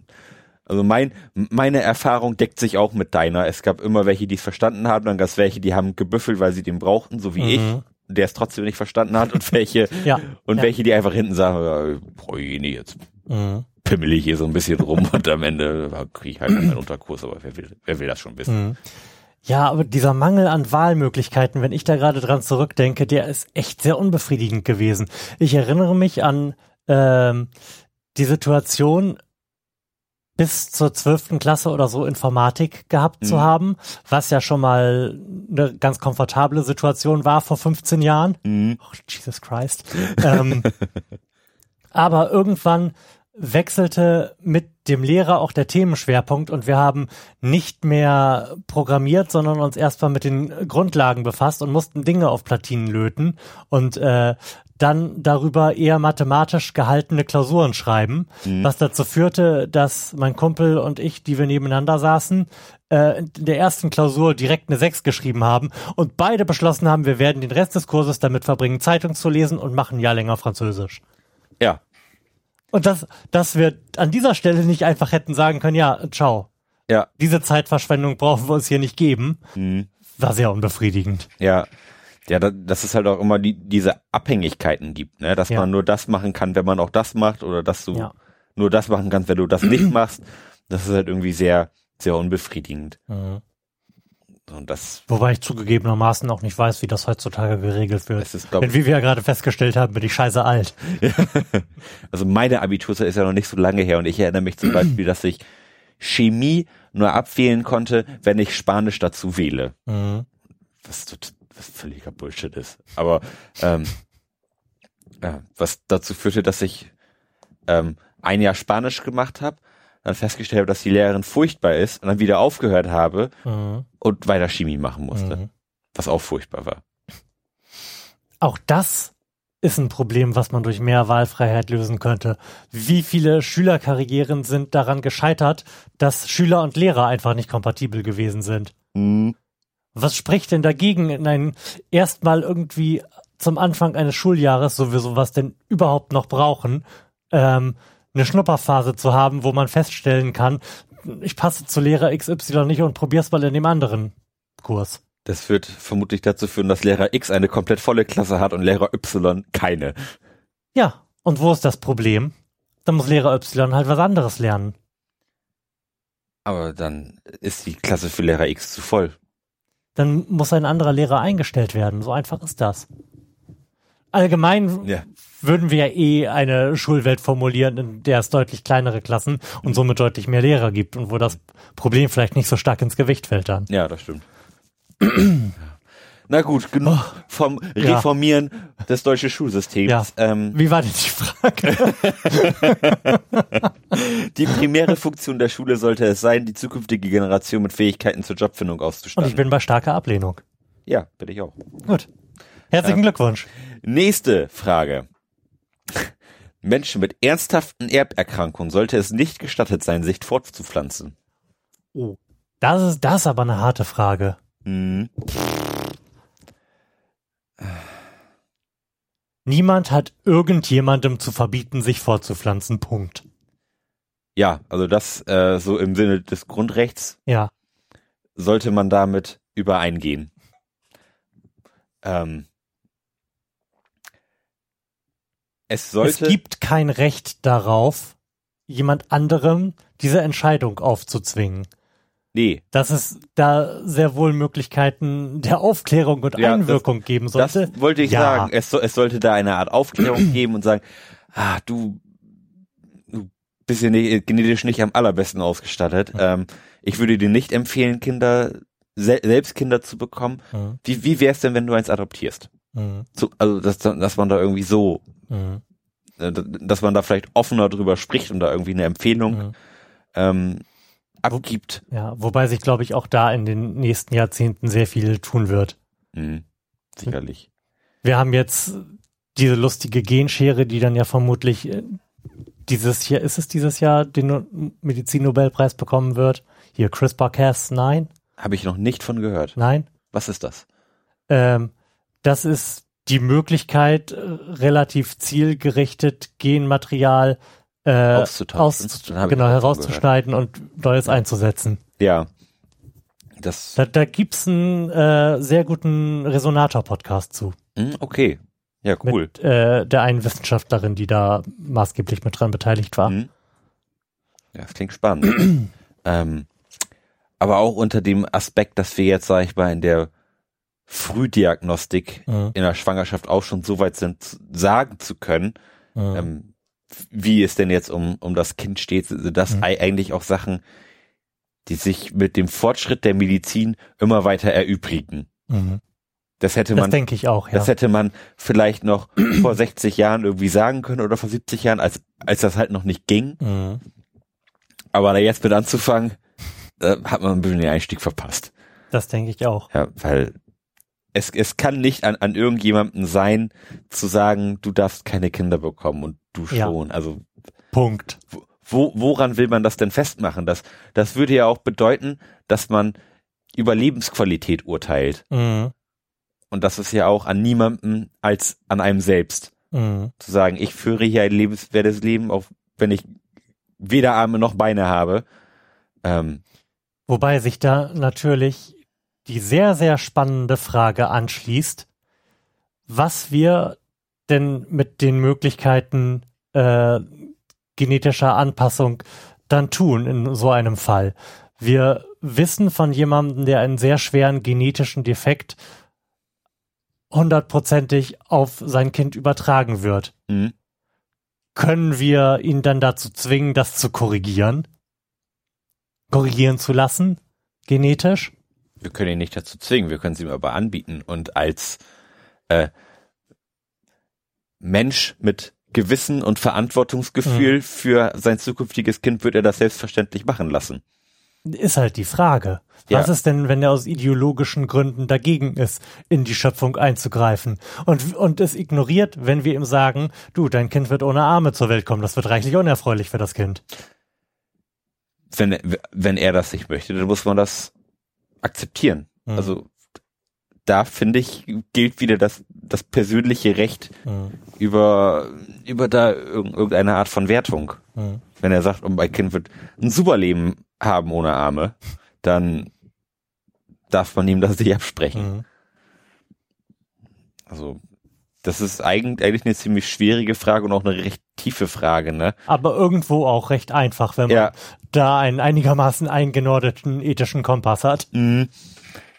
Speaker 2: Also mein, meine Erfahrung deckt sich auch mit deiner. Es gab immer welche, die es verstanden haben, dann gab es welche, die haben gebüffelt, weil sie den brauchten, so wie mhm. ich, der es trotzdem nicht verstanden hat und welche, ja. und ja. welche, die einfach hinten sagen, boah, nee, jetzt mhm. pimmel ich hier so ein bisschen rum und am Ende kriege ich halt einen Unterkurs, aber wer will, wer will das schon wissen? Mhm.
Speaker 1: Ja, aber dieser Mangel an Wahlmöglichkeiten, wenn ich da gerade dran zurückdenke, der ist echt sehr unbefriedigend gewesen. Ich erinnere mich an ähm, die Situation, bis zur zwölften Klasse oder so Informatik gehabt mhm. zu haben, was ja schon mal eine ganz komfortable Situation war vor 15 Jahren. Mhm. Oh, Jesus Christ. ähm, aber irgendwann wechselte mit dem Lehrer auch der Themenschwerpunkt und wir haben nicht mehr programmiert, sondern uns erstmal mit den Grundlagen befasst und mussten Dinge auf Platinen löten und äh, dann darüber eher mathematisch gehaltene Klausuren schreiben, mhm. was dazu führte, dass mein Kumpel und ich, die wir nebeneinander saßen, äh, in der ersten Klausur direkt eine 6 geschrieben haben und beide beschlossen haben, wir werden den Rest des Kurses damit verbringen, Zeitung zu lesen und machen ja länger Französisch.
Speaker 2: Ja.
Speaker 1: Und dass, dass wir an dieser Stelle nicht einfach hätten sagen können, ja, ciao.
Speaker 2: Ja.
Speaker 1: Diese Zeitverschwendung brauchen wir uns hier nicht geben.
Speaker 2: Mhm.
Speaker 1: War sehr unbefriedigend.
Speaker 2: Ja. Ja, da, dass es halt auch immer die, diese Abhängigkeiten gibt, ne? Dass
Speaker 1: Ja.
Speaker 2: man nur das machen kann, wenn man auch das macht, oder dass du
Speaker 1: Ja.
Speaker 2: nur das machen kannst, wenn du das nicht machst. Das ist halt irgendwie sehr, sehr unbefriedigend.
Speaker 1: Mhm.
Speaker 2: Und das,
Speaker 1: Wobei ich zugegebenermaßen auch nicht weiß, wie das heutzutage geregelt wird.
Speaker 2: das ist, glaube
Speaker 1: Denn wie wir ja gerade festgestellt haben, bin ich scheiße alt.
Speaker 2: Also meine Abiturzeit ist ja noch nicht so lange her und ich erinnere mich zum Beispiel, dass ich Chemie nur abwählen konnte, wenn ich Spanisch dazu wähle.
Speaker 1: Mhm.
Speaker 2: Was, tot- was völliger Bullshit ist. Aber ähm, ja, was dazu führte, dass ich ähm, ein Jahr Spanisch gemacht habe, dann festgestellt habe, dass die Lehrerin furchtbar ist und dann wieder aufgehört habe
Speaker 1: Mhm.
Speaker 2: und weiter Chemie machen musste.
Speaker 1: Mhm.
Speaker 2: Was auch furchtbar war.
Speaker 1: Auch das ist ein Problem, was man durch mehr Wahlfreiheit lösen könnte. Wie viele Schülerkarrieren sind daran gescheitert, dass Schüler und Lehrer einfach nicht kompatibel gewesen sind?
Speaker 2: Mhm.
Speaker 1: Was spricht denn dagegen, in ein erstmal irgendwie zum Anfang eines Schuljahres, so wir sowas denn überhaupt noch brauchen, ähm, eine Schnupperphase zu haben, wo man feststellen kann, ich passe zu Lehrer XY nicht und probier's mal in dem anderen Kurs.
Speaker 2: Das wird vermutlich dazu führen, dass Lehrer X eine komplett volle Klasse hat und Lehrer Y keine.
Speaker 1: Ja, und wo ist das Problem? Dann muss Lehrer Y halt was anderes lernen.
Speaker 2: Aber dann ist die Klasse für Lehrer X zu voll.
Speaker 1: Dann muss ein anderer Lehrer eingestellt werden. So einfach ist das. Allgemein
Speaker 2: Ja.
Speaker 1: würden wir ja eh eine Schulwelt formulieren, in der es deutlich kleinere Klassen und somit deutlich mehr Lehrer gibt und wo das Problem vielleicht nicht so stark ins Gewicht fällt dann.
Speaker 2: Ja, das stimmt. Na gut, genug
Speaker 1: Oh.
Speaker 2: vom
Speaker 1: Ja.
Speaker 2: Reformieren des deutschen Schulsystems.
Speaker 1: Ja.
Speaker 2: Ähm,
Speaker 1: Wie war denn die Frage?
Speaker 2: die primäre Funktion der Schule sollte es sein, die zukünftige Generation mit Fähigkeiten zur Jobfindung
Speaker 1: Und
Speaker 2: auszustatten.
Speaker 1: ich bin bei starker Ablehnung.
Speaker 2: ja, bin ich auch.
Speaker 1: Gut. Herzlichen Glückwunsch.
Speaker 2: Nächste Frage. Menschen mit ernsthaften Erberkrankungen sollte es nicht gestattet sein, sich fortzupflanzen.
Speaker 1: Oh. Das ist, das ist aber eine harte Frage.
Speaker 2: Mhm.
Speaker 1: Niemand hat irgendjemandem zu verbieten, sich fortzupflanzen. Punkt.
Speaker 2: Ja, also das äh, so im Sinne des Grundrechts
Speaker 1: Ja.
Speaker 2: sollte man damit übereingehen. Ähm, es sollte.
Speaker 1: es gibt kein Recht darauf, jemand anderem diese Entscheidung aufzuzwingen.
Speaker 2: Nee,
Speaker 1: Dass es da sehr wohl Möglichkeiten der Aufklärung und
Speaker 2: Ja, das-
Speaker 1: Einwirkung geben
Speaker 2: das
Speaker 1: sollte.
Speaker 2: wollte ich
Speaker 1: Ja.
Speaker 2: sagen. Es, so, es sollte da eine Art Aufklärung geben und sagen, ah, du, du bist ja nicht, genetisch nicht am allerbesten ausgestattet. Ähm, ich würde dir nicht empfehlen, Kinder, sel selbst Kinder zu bekommen.
Speaker 1: Mhm.
Speaker 2: Wie, wie wär's denn, wenn du eins adoptierst?
Speaker 1: Mhm.
Speaker 2: So, also, dass, dass man da irgendwie so,
Speaker 1: Mhm.
Speaker 2: äh, dass man da vielleicht offener drüber spricht und da irgendwie eine Empfehlung
Speaker 1: Mhm.
Speaker 2: ähm, abgibt.
Speaker 1: Ja, wobei sich, glaube ich, auch da in den nächsten Jahrzehnten sehr viel tun wird.
Speaker 2: Mhm. Sicherlich.
Speaker 1: Wir haben jetzt diese lustige Genschere, die dann ja vermutlich äh, dieses Jahr, ist es dieses Jahr, den No- Medizin-Nobelpreis bekommen wird? Hier CRISPR-Cas9?
Speaker 2: Habe ich noch nicht von gehört.
Speaker 1: Nein?
Speaker 2: Was ist das?
Speaker 1: Ähm, das ist die Möglichkeit, äh, relativ zielgerichtet Genmaterial äh,
Speaker 2: Auszutauschen.
Speaker 1: genau, herauszuschneiden und Neues einzusetzen.
Speaker 2: Ja. Das,
Speaker 1: Da, da gibt's einen äh, sehr guten Resonator-Podcast zu.
Speaker 2: Hm, okay. Ja, cool.
Speaker 1: Mit äh, der einen Wissenschaftlerin, die da maßgeblich mit dran beteiligt war.
Speaker 2: Hm. Ja, das klingt spannend. ähm, aber auch unter dem Aspekt, dass wir jetzt, sag ich mal, in der Frühdiagnostik
Speaker 1: Mhm.
Speaker 2: in der Schwangerschaft auch schon so weit sind, sagen zu können,
Speaker 1: Mhm.
Speaker 2: ähm, wie es denn jetzt um, um das Kind steht, sind das
Speaker 1: Mhm.
Speaker 2: ei- eigentlich auch Sachen, die sich mit dem Fortschritt der Medizin immer weiter erübrigen.
Speaker 1: Mhm.
Speaker 2: Das hätte
Speaker 1: Das
Speaker 2: man,
Speaker 1: denke ich auch, ja.
Speaker 2: das hätte man vielleicht noch vor 60 Jahren irgendwie sagen können oder vor 70 Jahren, als, als das halt noch nicht ging.
Speaker 1: Mhm.
Speaker 2: Aber da jetzt mit anzufangen, da hat man ein bisschen den Einstieg verpasst.
Speaker 1: Das denke ich auch.
Speaker 2: Ja, weil es, es kann nicht an, an irgendjemanden sein, zu sagen, du darfst keine Kinder bekommen und du
Speaker 1: Ja.
Speaker 2: schon. Also
Speaker 1: Punkt.
Speaker 2: wo, woran will man das denn festmachen? Das, das würde ja auch bedeuten, dass man über Lebensqualität urteilt.
Speaker 1: Mhm.
Speaker 2: Und das ist ja auch an niemandem als an einem selbst.
Speaker 1: Mhm.
Speaker 2: Zu sagen, ich führe hier ein lebenswertes Leben, auch wenn ich weder Arme noch Beine habe. Ähm,
Speaker 1: Wobei sich da natürlich die sehr, sehr spannende Frage anschließt, was wir denn mit den Möglichkeiten äh, genetischer Anpassung dann tun in so einem Fall. Wir wissen von jemandem, der einen sehr schweren genetischen Defekt hundertprozentig auf sein Kind übertragen wird. Mhm. Können wir ihn dann dazu zwingen, das zu korrigieren? Korrigieren zu lassen? Genetisch?
Speaker 2: Wir können ihn nicht dazu zwingen, wir können es ihm aber anbieten und als äh, Mensch mit Gewissen und Verantwortungsgefühl mhm. für sein zukünftiges Kind wird er das selbstverständlich machen lassen.
Speaker 1: Ist halt die Frage. Was ja. ist denn, wenn er aus ideologischen Gründen dagegen ist, in die Schöpfung einzugreifen und, und es ignoriert, wenn wir ihm sagen, du, dein Kind wird ohne Arme zur Welt kommen, das wird reichlich unerfreulich für das Kind.
Speaker 2: Wenn, wenn er das nicht möchte, dann muss man das akzeptieren. Mhm. Also da finde ich, gilt wieder das, das persönliche Recht mhm. über, über da irgendeine Art von Wertung. Mhm. Wenn er sagt, oh, mein Kind wird ein super Leben haben ohne Arme, dann darf man ihm das nicht absprechen. Mhm. Also, das ist eigentlich, eine ziemlich schwierige Frage und auch eine recht tiefe Frage, ne?
Speaker 1: Aber irgendwo auch recht einfach, wenn man ja. da einen einigermaßen eingenordeten ethischen Kompass hat.
Speaker 2: Mhm.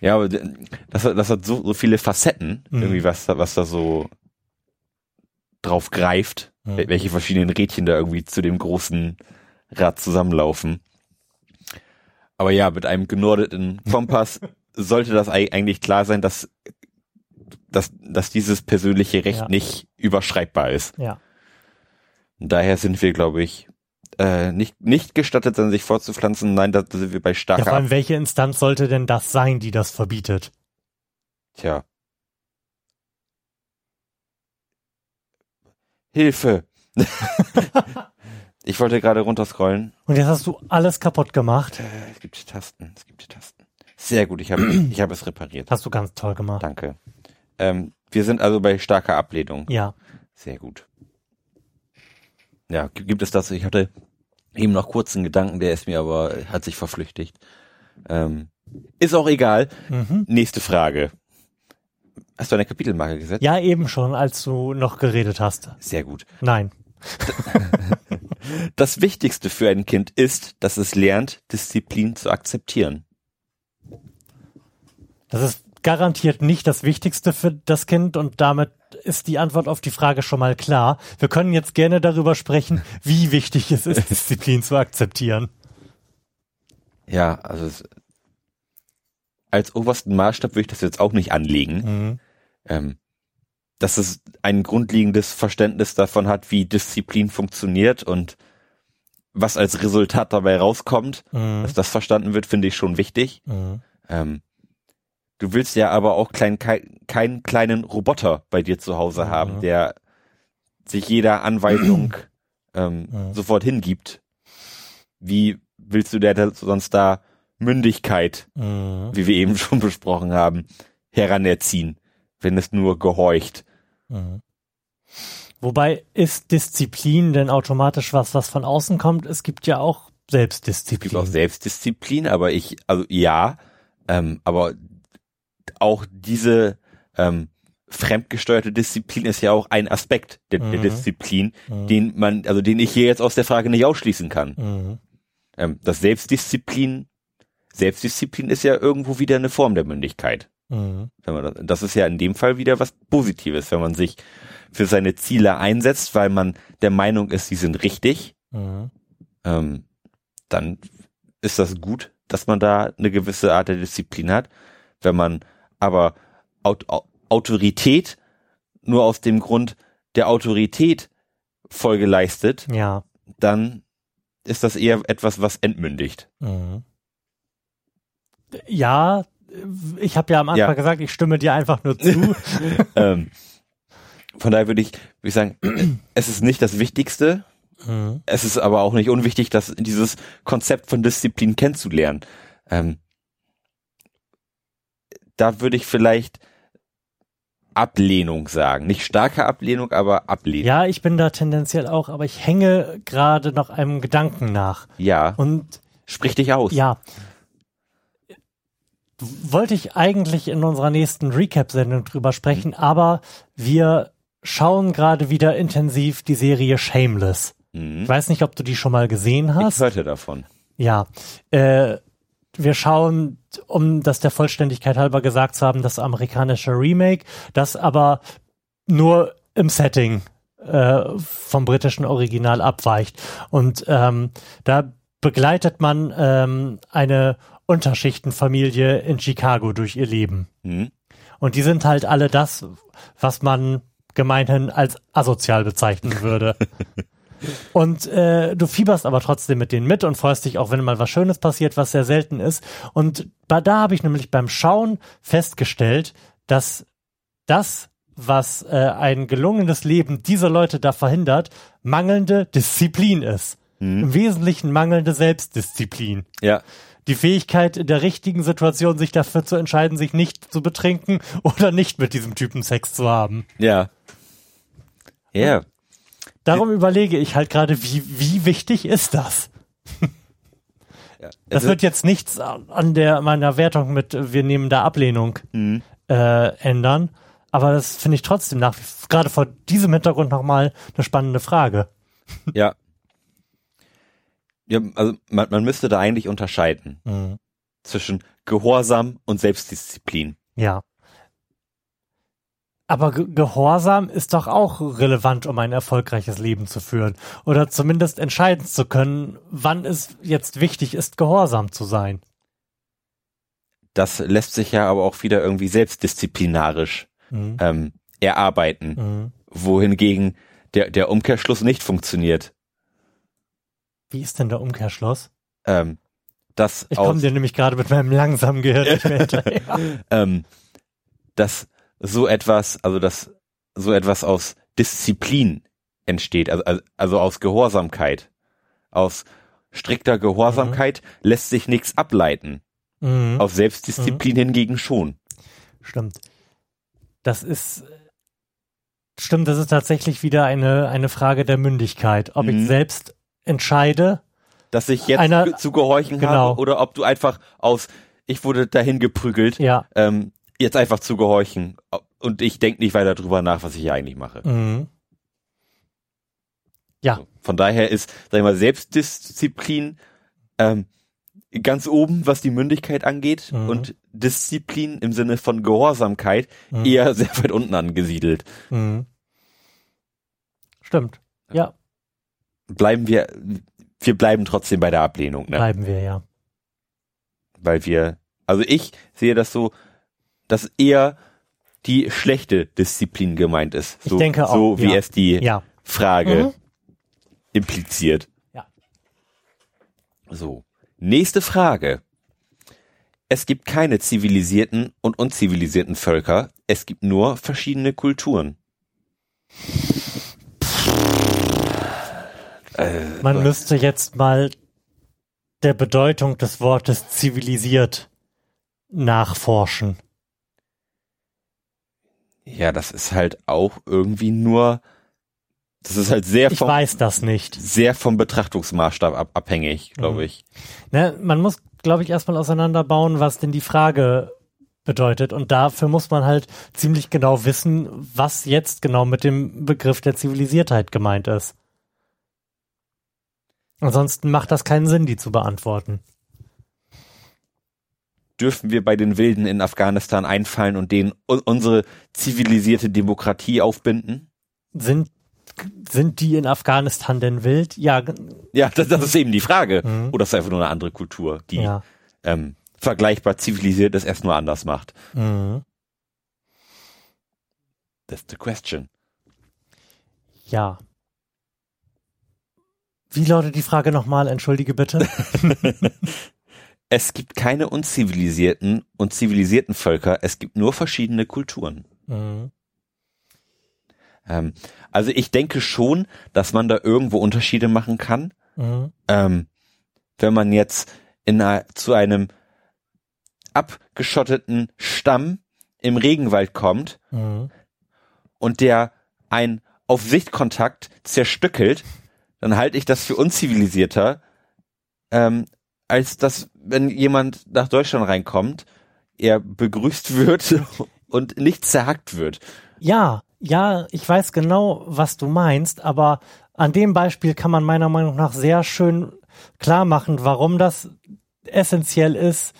Speaker 2: Ja, aber das, das hat so, so viele Facetten, mhm. irgendwie, was, was da so drauf greift, mhm. welche verschiedenen Rädchen da irgendwie zu dem großen Rad zusammenlaufen. Aber ja, mit einem genordeten Kompass sollte das eigentlich klar sein, dass, dass, dass dieses persönliche Recht ja. nicht überschreibbar ist.
Speaker 1: Ja.
Speaker 2: Und daher sind wir, glaube ich, äh, nicht, nicht gestattet, sich fortzupflanzen. Nein, da sind wir bei starker. Ja,
Speaker 1: vor allem, welche Instanz sollte denn das sein, die das verbietet?
Speaker 2: Tja. Hilfe. ich wollte gerade runterscrollen.
Speaker 1: Und jetzt hast du alles kaputt gemacht.
Speaker 2: Äh, es gibt Tasten, es gibt Tasten. Sehr gut, ich habe ich hab es repariert.
Speaker 1: Hast du ganz toll gemacht.
Speaker 2: Danke. Ähm, wir sind also bei starker Ablehnung.
Speaker 1: Ja.
Speaker 2: Sehr gut ja, gibt es das? Ich hatte eben noch kurz einen Gedanken, der ist mir aber, hat sich verflüchtigt. Ähm, ist auch egal. Mhm. Nächste Frage. Hast du eine Kapitelmarke gesetzt?
Speaker 1: Ja, eben schon, als du noch geredet hast.
Speaker 2: Sehr gut.
Speaker 1: Nein.
Speaker 2: Das Wichtigste für ein Kind ist, dass es lernt, Disziplin zu akzeptieren.
Speaker 1: Das ist garantiert nicht das Wichtigste für das Kind und damit ist die Antwort auf die Frage schon mal klar. Wir können jetzt gerne darüber sprechen, wie wichtig es ist, Disziplin zu akzeptieren.
Speaker 2: Ja, also es, als obersten Maßstab würde ich das jetzt auch nicht anlegen. Mhm. Ähm, dass es ein grundlegendes Verständnis davon hat, wie Disziplin funktioniert und was als Resultat dabei rauskommt, mhm. dass das verstanden wird, finde ich schon wichtig. Mhm. Ähm, Du willst ja aber auch klein, kein, keinen kleinen Roboter bei dir zu Hause haben, der sich jeder Anweisung ähm, mhm. sofort hingibt. Wie willst du der sonst da Mündigkeit, mhm. wie wir eben schon besprochen haben, heranerziehen, wenn es nur gehorcht?
Speaker 1: Wobei ist Disziplin denn automatisch was, was von außen kommt? Es gibt ja auch Selbstdisziplin. Es gibt
Speaker 2: auch Selbstdisziplin, aber ich, also ja, ähm, aber auch diese ähm, fremdgesteuerte Disziplin ist ja auch ein Aspekt der, mhm. der Disziplin, mhm. den man, also den ich hier jetzt aus der Frage nicht ausschließen kann. Mhm. Ähm, das Selbstdisziplin, Selbstdisziplin ist ja irgendwo wieder eine Form der Mündigkeit. Mhm. Das, das ist ja in dem Fall wieder was Positives, wenn man sich für seine Ziele einsetzt, weil man der Meinung ist, sie sind richtig. Mhm. Ähm, dann ist das gut, dass man da eine gewisse Art der Disziplin hat. Wenn man aber Aut Autorität nur aus dem Grund der Autorität Folge leistet,
Speaker 1: ja.
Speaker 2: dann ist das eher etwas, was entmündigt. Mhm.
Speaker 1: Ja, ich habe ja am Anfang ja. gesagt, ich stimme dir einfach nur zu.
Speaker 2: ähm, von daher würde ich, würde ich sagen, es ist nicht das Wichtigste. Mhm. Es ist aber auch nicht unwichtig, dass dieses Konzept von Disziplin kennenzulernen. Ähm, da würde ich vielleicht Ablehnung sagen. Nicht starke Ablehnung, aber Ablehnung.
Speaker 1: Ja, ich bin da tendenziell auch, aber ich hänge gerade noch einem Gedanken nach.
Speaker 2: Ja.
Speaker 1: Und
Speaker 2: sprich dich aus.
Speaker 1: Ja. Wollte ich eigentlich in unserer nächsten Recap-Sendung drüber sprechen, mhm. aber wir schauen gerade wieder intensiv die Serie Shameless. Mhm. Ich weiß nicht, ob du die schon mal gesehen hast.
Speaker 2: Ich hörte davon.
Speaker 1: Ja. Äh, wir schauen, um das der Vollständigkeit halber gesagt zu haben, das amerikanische Remake, das aber nur im Setting äh, vom britischen Original abweicht. Und ähm, da begleitet man ähm, eine Unterschichtenfamilie in Chicago durch ihr Leben. Mhm. Und die sind halt alle das, was man gemeinhin als asozial bezeichnen würde. Und äh, du fieberst aber trotzdem mit denen mit und freust dich auch, wenn mal was Schönes passiert, was sehr selten ist. Und da habe ich nämlich beim Schauen festgestellt, dass das, was äh, ein gelungenes Leben dieser Leute da verhindert, mangelnde Disziplin ist. Mhm. Im Wesentlichen mangelnde Selbstdisziplin.
Speaker 2: Ja.
Speaker 1: Die Fähigkeit, in der richtigen Situation sich dafür zu entscheiden, sich nicht zu betrinken oder nicht mit diesem Typen Sex zu haben.
Speaker 2: Ja. Ja.
Speaker 1: Darum überlege ich halt gerade, wie, wie wichtig ist das? Das wird jetzt nichts an der meiner Wertung mit wir nehmen da Ablehnung mhm. äh, ändern. Aber das finde ich trotzdem nach gerade vor diesem Hintergrund nochmal eine spannende Frage.
Speaker 2: Ja. Ja, also man, man müsste da eigentlich unterscheiden mhm. zwischen Gehorsam und Selbstdisziplin.
Speaker 1: Ja. Aber Ge Gehorsam ist doch auch relevant, um ein erfolgreiches Leben zu führen. Oder zumindest entscheiden zu können, wann es jetzt wichtig ist, gehorsam zu sein.
Speaker 2: Das lässt sich ja aber auch wieder irgendwie selbstdisziplinarisch mhm. ähm, erarbeiten. Mhm. Wohingegen der, der Umkehrschluss nicht funktioniert.
Speaker 1: Wie ist denn der Umkehrschluss?
Speaker 2: Ähm, das
Speaker 1: ich komme dir nämlich gerade mit meinem langsamen Gehirn nicht mehr
Speaker 2: hinterher. ähm, dass so etwas, also dass so etwas aus Disziplin entsteht, also, also aus Gehorsamkeit. Aus strikter Gehorsamkeit mhm. lässt sich nichts ableiten. Mhm. Auf Selbstdisziplin mhm. hingegen schon.
Speaker 1: Stimmt. Das ist, stimmt, das ist tatsächlich wieder eine, eine Frage der Mündigkeit. Ob ich mhm. selbst entscheide,
Speaker 2: dass ich jetzt einer, zu gehorchen genau. habe oder ob du einfach aus, ich wurde dahin geprügelt,
Speaker 1: ja.
Speaker 2: ähm, jetzt einfach zu gehorchen. Und ich denke nicht weiter drüber nach, was ich hier eigentlich mache.
Speaker 1: Mhm. Ja.
Speaker 2: Von daher ist, sag ich mal, Selbstdisziplin ähm, ganz oben, was die Mündigkeit angeht, mhm. und Disziplin im Sinne von Gehorsamkeit mhm. eher sehr weit unten angesiedelt.
Speaker 1: Mhm. Stimmt. Ja.
Speaker 2: Bleiben wir, wir bleiben trotzdem bei der Ablehnung, ne?
Speaker 1: Bleiben wir, ja.
Speaker 2: Weil wir, also ich sehe das so, dass eher die schlechte Disziplin gemeint ist.
Speaker 1: So, ich denke auch.
Speaker 2: So wie
Speaker 1: ja.
Speaker 2: es die
Speaker 1: ja.
Speaker 2: Frage mhm. impliziert.
Speaker 1: Ja.
Speaker 2: So. Nächste Frage. Es gibt keine zivilisierten und unzivilisierten Völker. Es gibt nur verschiedene Kulturen.
Speaker 1: Man müsste jetzt mal der Bedeutung des Wortes zivilisiert nachforschen.
Speaker 2: Ja, das ist halt auch irgendwie nur, das ist halt sehr
Speaker 1: vom, ich weiß das nicht.
Speaker 2: Sehr vom Betrachtungsmaßstab ab, abhängig, glaube mhm. ich.
Speaker 1: Ne, man muss, glaube ich, erstmal auseinanderbauen, was denn die Frage bedeutet. Und dafür muss man halt ziemlich genau wissen, was jetzt genau mit dem Begriff der Zivilisiertheit gemeint ist. Ansonsten macht das keinen Sinn, die zu beantworten
Speaker 2: dürfen wir bei den Wilden in Afghanistan einfallen und denen unsere zivilisierte Demokratie aufbinden?
Speaker 1: Sind sind die in Afghanistan denn wild? Ja.
Speaker 2: Ja, das, das ist eben die Frage. Mhm. Oder ist einfach nur eine andere Kultur, die
Speaker 1: ja.
Speaker 2: ähm, vergleichbar zivilisiert ist, erst nur anders macht?
Speaker 1: Mhm.
Speaker 2: That's the question.
Speaker 1: Ja. Wie lautet die Frage nochmal? Entschuldige bitte.
Speaker 2: es gibt keine unzivilisierten und zivilisierten Völker, es gibt nur verschiedene Kulturen.
Speaker 1: Mhm.
Speaker 2: Ähm, also ich denke schon, dass man da irgendwo Unterschiede machen kann.
Speaker 1: Mhm.
Speaker 2: Ähm, wenn man jetzt in einer, zu einem abgeschotteten Stamm im Regenwald kommt,
Speaker 1: mhm.
Speaker 2: und der ein auf Sichtkontakt zerstückelt, dann halte ich das für unzivilisierter, ähm, als dass, wenn jemand nach Deutschland reinkommt, er begrüßt wird und nicht zerhackt wird.
Speaker 1: Ja, ja, ich weiß genau, was du meinst, aber an dem Beispiel kann man meiner Meinung nach sehr schön klar machen, warum das essentiell ist,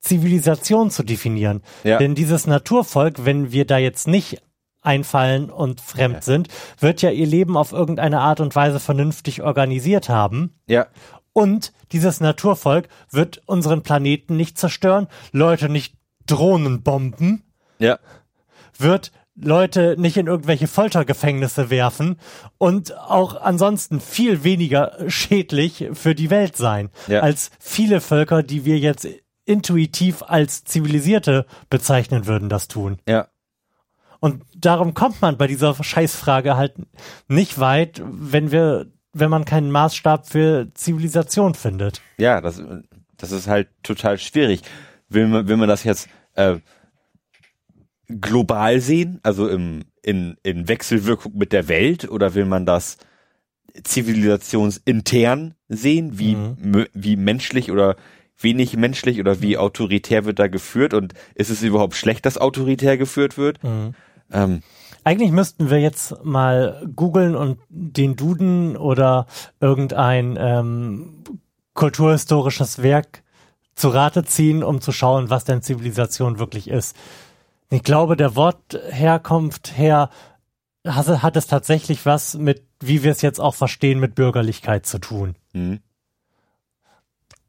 Speaker 1: Zivilisation zu definieren. Ja. Denn dieses Naturvolk, wenn wir da jetzt nicht einfallen und fremd ja. sind, wird ja ihr Leben auf irgendeine Art und Weise vernünftig organisiert haben.
Speaker 2: Ja.
Speaker 1: Und dieses Naturvolk wird unseren Planeten nicht zerstören, Leute nicht Drohnen bomben.
Speaker 2: Ja.
Speaker 1: Wird Leute nicht in irgendwelche Foltergefängnisse werfen und auch ansonsten viel weniger schädlich für die Welt sein ja. als viele Völker, die wir jetzt intuitiv als zivilisierte bezeichnen würden, das tun.
Speaker 2: Ja.
Speaker 1: Und darum kommt man bei dieser Scheißfrage halt nicht weit, wenn wir, wenn man keinen Maßstab für Zivilisation findet.
Speaker 2: Ja, das, das ist halt total schwierig. Will man, will man das jetzt äh, global sehen, also im, in, in Wechselwirkung mit der Welt, oder will man das zivilisationsintern sehen, wie, mhm. wie menschlich oder wenig menschlich oder wie autoritär wird da geführt und ist es überhaupt schlecht, dass autoritär geführt wird? Mhm.
Speaker 1: Ähm, Eigentlich müssten wir jetzt mal googeln und den Duden oder irgendein ähm, kulturhistorisches Werk zu Rate ziehen, um zu schauen, was denn Zivilisation wirklich ist. Ich glaube, der Wortherkunft her hat, es tatsächlich was mit, wie wir es jetzt auch verstehen, mit Bürgerlichkeit zu tun. Mhm.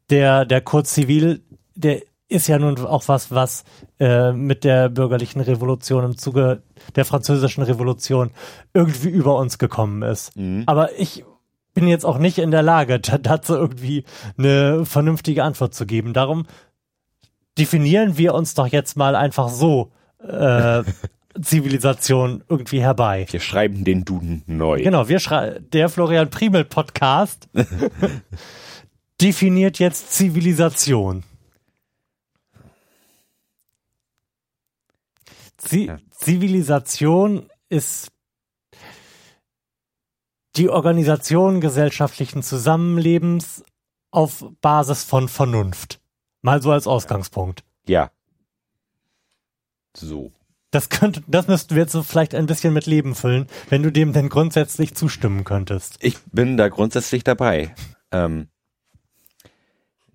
Speaker 1: Der, der Kurz Zivil, der ist ja nun auch was, was äh, mit der bürgerlichen Revolution im Zuge der französischen Revolution irgendwie über uns gekommen ist. Mhm. Aber ich bin jetzt auch nicht in der Lage, dazu irgendwie eine vernünftige Antwort zu geben. Darum definieren wir uns doch jetzt mal einfach so äh, Zivilisation irgendwie herbei.
Speaker 2: Wir schreiben den Duden neu.
Speaker 1: Genau, wir schreiben der Florian Primel Podcast definiert jetzt Zivilisation. Z Zivilisation ist die Organisation gesellschaftlichen Zusammenlebens auf Basis von Vernunft. Mal so als Ausgangspunkt.
Speaker 2: Ja. So.
Speaker 1: Das könnte, das müssten wir jetzt so vielleicht ein bisschen mit Leben füllen, wenn du dem denn grundsätzlich zustimmen könntest.
Speaker 2: Ich bin da grundsätzlich dabei. Ähm,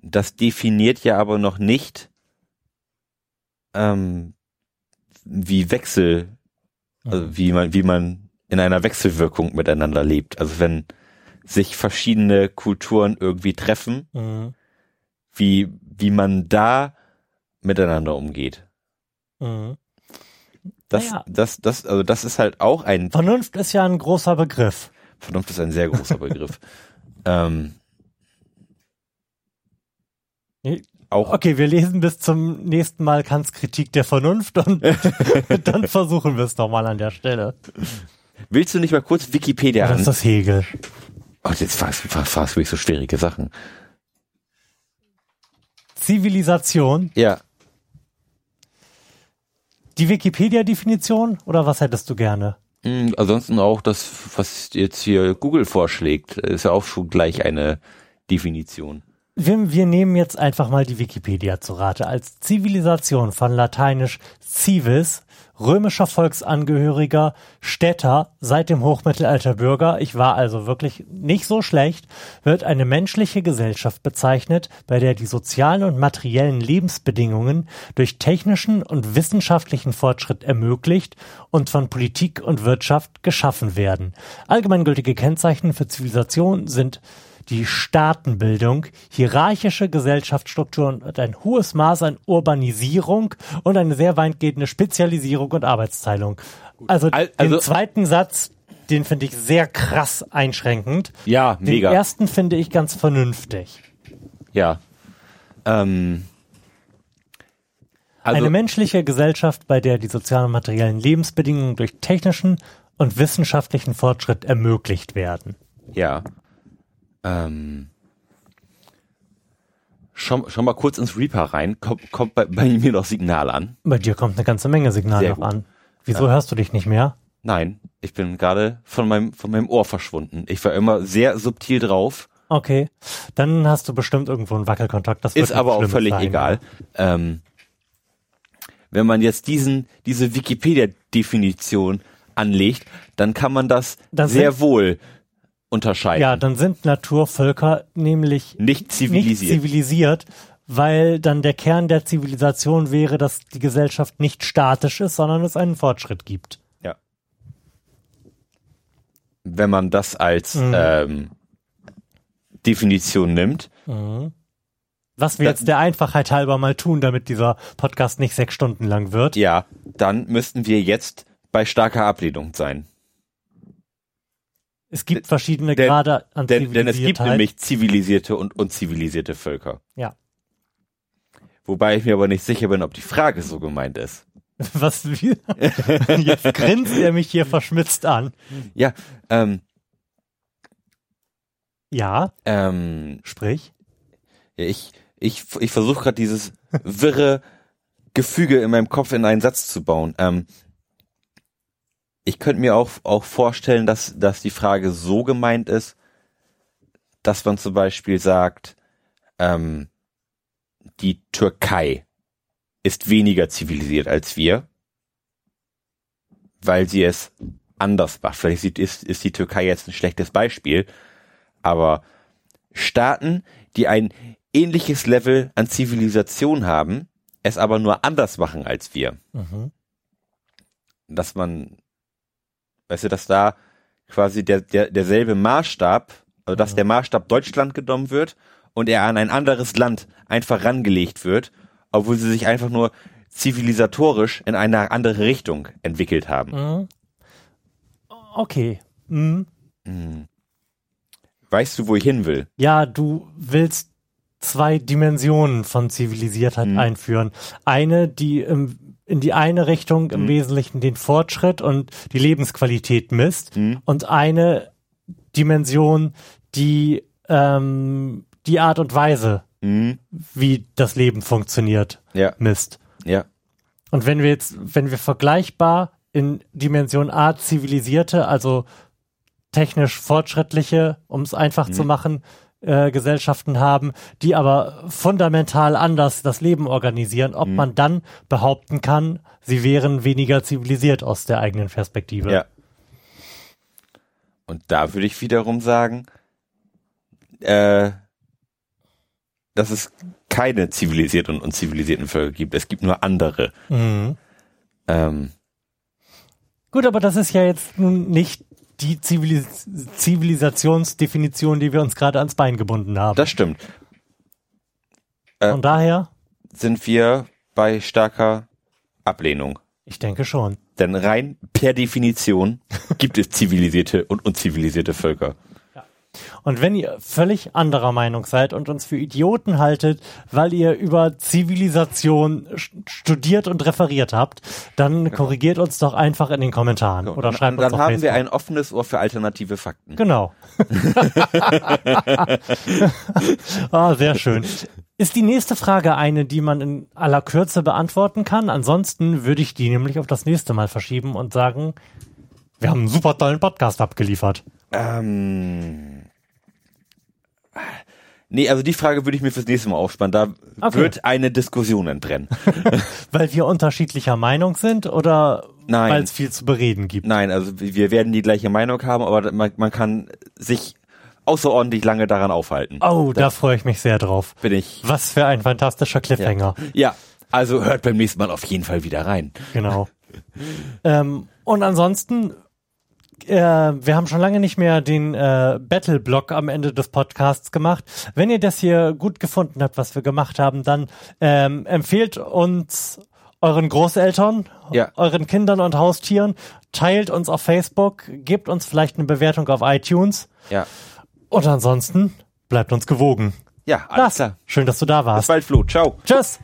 Speaker 2: das definiert ja aber noch nicht, ähm, wie Wechsel, also mhm. wie man, wie man in einer Wechselwirkung miteinander lebt. Also wenn sich verschiedene Kulturen irgendwie treffen, mhm. wie, wie man da miteinander umgeht. Mhm. Das, naja. das, das, also das ist halt auch ein.
Speaker 1: Vernunft ist ja ein großer Begriff.
Speaker 2: Vernunft ist ein sehr großer Begriff. ähm,
Speaker 1: auch. Okay, wir lesen bis zum nächsten Mal Kants Kritik der Vernunft und dann versuchen wir es nochmal an der Stelle.
Speaker 2: Willst du nicht mal kurz Wikipedia
Speaker 1: ja, Das ist das Hegel.
Speaker 2: Oh, jetzt fragst, fragst du mich so schwierige Sachen.
Speaker 1: Zivilisation.
Speaker 2: Ja.
Speaker 1: Die Wikipedia-Definition oder was hättest du gerne?
Speaker 2: Mhm, ansonsten auch das, was jetzt hier Google vorschlägt, ist ja auch schon gleich eine Definition.
Speaker 1: Wir, wir nehmen jetzt einfach mal die Wikipedia zu Rate. Als Zivilisation von lateinisch civis, römischer Volksangehöriger, Städter, seit dem Hochmittelalter Bürger, ich war also wirklich nicht so schlecht, wird eine menschliche Gesellschaft bezeichnet, bei der die sozialen und materiellen Lebensbedingungen durch technischen und wissenschaftlichen Fortschritt ermöglicht und von Politik und Wirtschaft geschaffen werden. Allgemeingültige Kennzeichen für Zivilisation sind die Staatenbildung, hierarchische Gesellschaftsstrukturen und ein hohes Maß an Urbanisierung und eine sehr weitgehende Spezialisierung und Arbeitsteilung. Also, also den zweiten Satz, den finde ich sehr krass einschränkend.
Speaker 2: Ja, mega.
Speaker 1: Den ersten finde ich ganz vernünftig.
Speaker 2: Ja. Ähm,
Speaker 1: also, eine menschliche Gesellschaft, bei der die sozialen und materiellen Lebensbedingungen durch technischen und wissenschaftlichen Fortschritt ermöglicht werden.
Speaker 2: Ja. Ähm, schau, schau mal kurz ins Reaper rein. Kommt, kommt bei, bei mir noch Signal an?
Speaker 1: Bei dir kommt eine ganze Menge Signal noch an. Wieso ja. hörst du dich nicht mehr?
Speaker 2: Nein, ich bin gerade von meinem, von meinem Ohr verschwunden. Ich war immer sehr subtil drauf.
Speaker 1: Okay, dann hast du bestimmt irgendwo einen Wackelkontakt. Das
Speaker 2: ist aber auch völlig sein, egal. Ähm, wenn man jetzt diesen, diese Wikipedia-Definition anlegt, dann kann man das dann sehr wohl unterscheiden.
Speaker 1: Ja, dann sind Naturvölker nämlich
Speaker 2: nicht zivilisiert.
Speaker 1: nicht zivilisiert, weil dann der Kern der Zivilisation wäre, dass die Gesellschaft nicht statisch ist, sondern es einen Fortschritt gibt.
Speaker 2: Ja. Wenn man das als mhm. ähm, Definition nimmt. Mhm.
Speaker 1: Was wir jetzt der Einfachheit halber mal tun, damit dieser Podcast nicht sechs Stunden lang wird.
Speaker 2: Ja, dann müssten wir jetzt bei starker Ablehnung sein.
Speaker 1: Es gibt verschiedene denn, Grade
Speaker 2: an denn, denn es gibt nämlich zivilisierte und unzivilisierte Völker.
Speaker 1: Ja.
Speaker 2: Wobei ich mir aber nicht sicher bin, ob die Frage so gemeint ist.
Speaker 1: Was? Jetzt grinst er mich hier verschmitzt an.
Speaker 2: Ja, ähm,
Speaker 1: ja.
Speaker 2: Ähm,
Speaker 1: Sprich.
Speaker 2: Ich ich, ich versuche gerade dieses wirre Gefüge in meinem Kopf in einen Satz zu bauen. Ähm, ich könnte mir auch, auch vorstellen, dass, dass die Frage so gemeint ist, dass man zum Beispiel sagt, ähm, die Türkei ist weniger zivilisiert als wir, weil sie es anders macht. Vielleicht ist, ist die Türkei jetzt ein schlechtes Beispiel, aber Staaten, die ein ähnliches Level an Zivilisation haben, es aber nur anders machen als wir. Mhm. Dass man, weißt du, dass da quasi der, der, derselbe Maßstab, also dass der Maßstab Deutschland genommen wird und er an ein anderes Land einfach rangelegt wird, obwohl sie sich einfach nur zivilisatorisch in eine andere Richtung entwickelt haben. Mhm.
Speaker 1: Okay. Mhm.
Speaker 2: mhm. Weißt du, wo ich hin will?
Speaker 1: Ja, du willst zwei Dimensionen von Zivilisiertheit mhm. einführen. Eine, die im, in die eine Richtung im mhm. Wesentlichen den Fortschritt und die Lebensqualität misst mhm. und eine Dimension, die ähm, die Art und Weise, mhm. wie das Leben funktioniert,
Speaker 2: ja.
Speaker 1: misst.
Speaker 2: Ja.
Speaker 1: Und wenn wir jetzt, wenn wir vergleichbar in Dimension A zivilisierte, also technisch fortschrittliche, um es einfach zu mhm. machen, äh, Gesellschaften haben, die aber fundamental anders das Leben organisieren, ob mhm. man dann behaupten kann, sie wären weniger zivilisiert aus der eigenen Perspektive.
Speaker 2: Ja. Und da würde ich wiederum sagen, äh, dass es keine zivilisierten und unzivilisierten Völker gibt. Es gibt nur andere. Mhm. Ähm,
Speaker 1: Gut, aber das ist ja jetzt nun nicht die Zivilis Zivilisationsdefinition, die wir uns gerade ans Bein gebunden haben.
Speaker 2: Das stimmt.
Speaker 1: Äh, Von daher
Speaker 2: sind wir bei starker Ablehnung.
Speaker 1: Ich denke schon.
Speaker 2: Denn rein per Definition gibt es zivilisierte und unzivilisierte Völker.
Speaker 1: Und wenn ihr völlig anderer Meinung seid und uns für Idioten haltet, weil ihr über Zivilisation studiert und referiert habt, dann genau. korrigiert uns doch einfach in den Kommentaren oder schreibt
Speaker 2: dann
Speaker 1: uns
Speaker 2: Dann haben Facebook. wir ein offenes Ohr für alternative Fakten.
Speaker 1: Genau. ah, sehr schön. Ist die nächste Frage eine, die man in aller Kürze beantworten kann? Ansonsten würde ich die nämlich auf das nächste Mal verschieben und sagen, wir haben einen super tollen Podcast abgeliefert.
Speaker 2: Ähm, Nee, also die Frage würde ich mir fürs nächste Mal aufspannen. Da okay. wird eine Diskussion entbrennen.
Speaker 1: weil wir unterschiedlicher Meinung sind oder weil es viel zu bereden gibt?
Speaker 2: Nein, also wir werden die gleiche Meinung haben, aber man, man kann sich außerordentlich lange daran aufhalten.
Speaker 1: Oh, da, da freue ich mich sehr drauf.
Speaker 2: Bin ich.
Speaker 1: Was für ein fantastischer Cliffhanger.
Speaker 2: Ja, ja also hört beim nächsten Mal auf jeden Fall wieder rein.
Speaker 1: Genau. ähm, und ansonsten äh, wir haben schon lange nicht mehr den äh, Battle-Block am Ende des Podcasts gemacht. Wenn ihr das hier gut gefunden habt, was wir gemacht haben, dann ähm, empfehlt uns euren Großeltern,
Speaker 2: ja.
Speaker 1: euren Kindern und Haustieren, teilt uns auf Facebook, gebt uns vielleicht eine Bewertung auf iTunes.
Speaker 2: Ja.
Speaker 1: Und ansonsten bleibt uns gewogen.
Speaker 2: Ja, alles Lars, klar.
Speaker 1: Schön, dass du da warst.
Speaker 2: Bis bald, Flo. Ciao.
Speaker 1: Tschüss.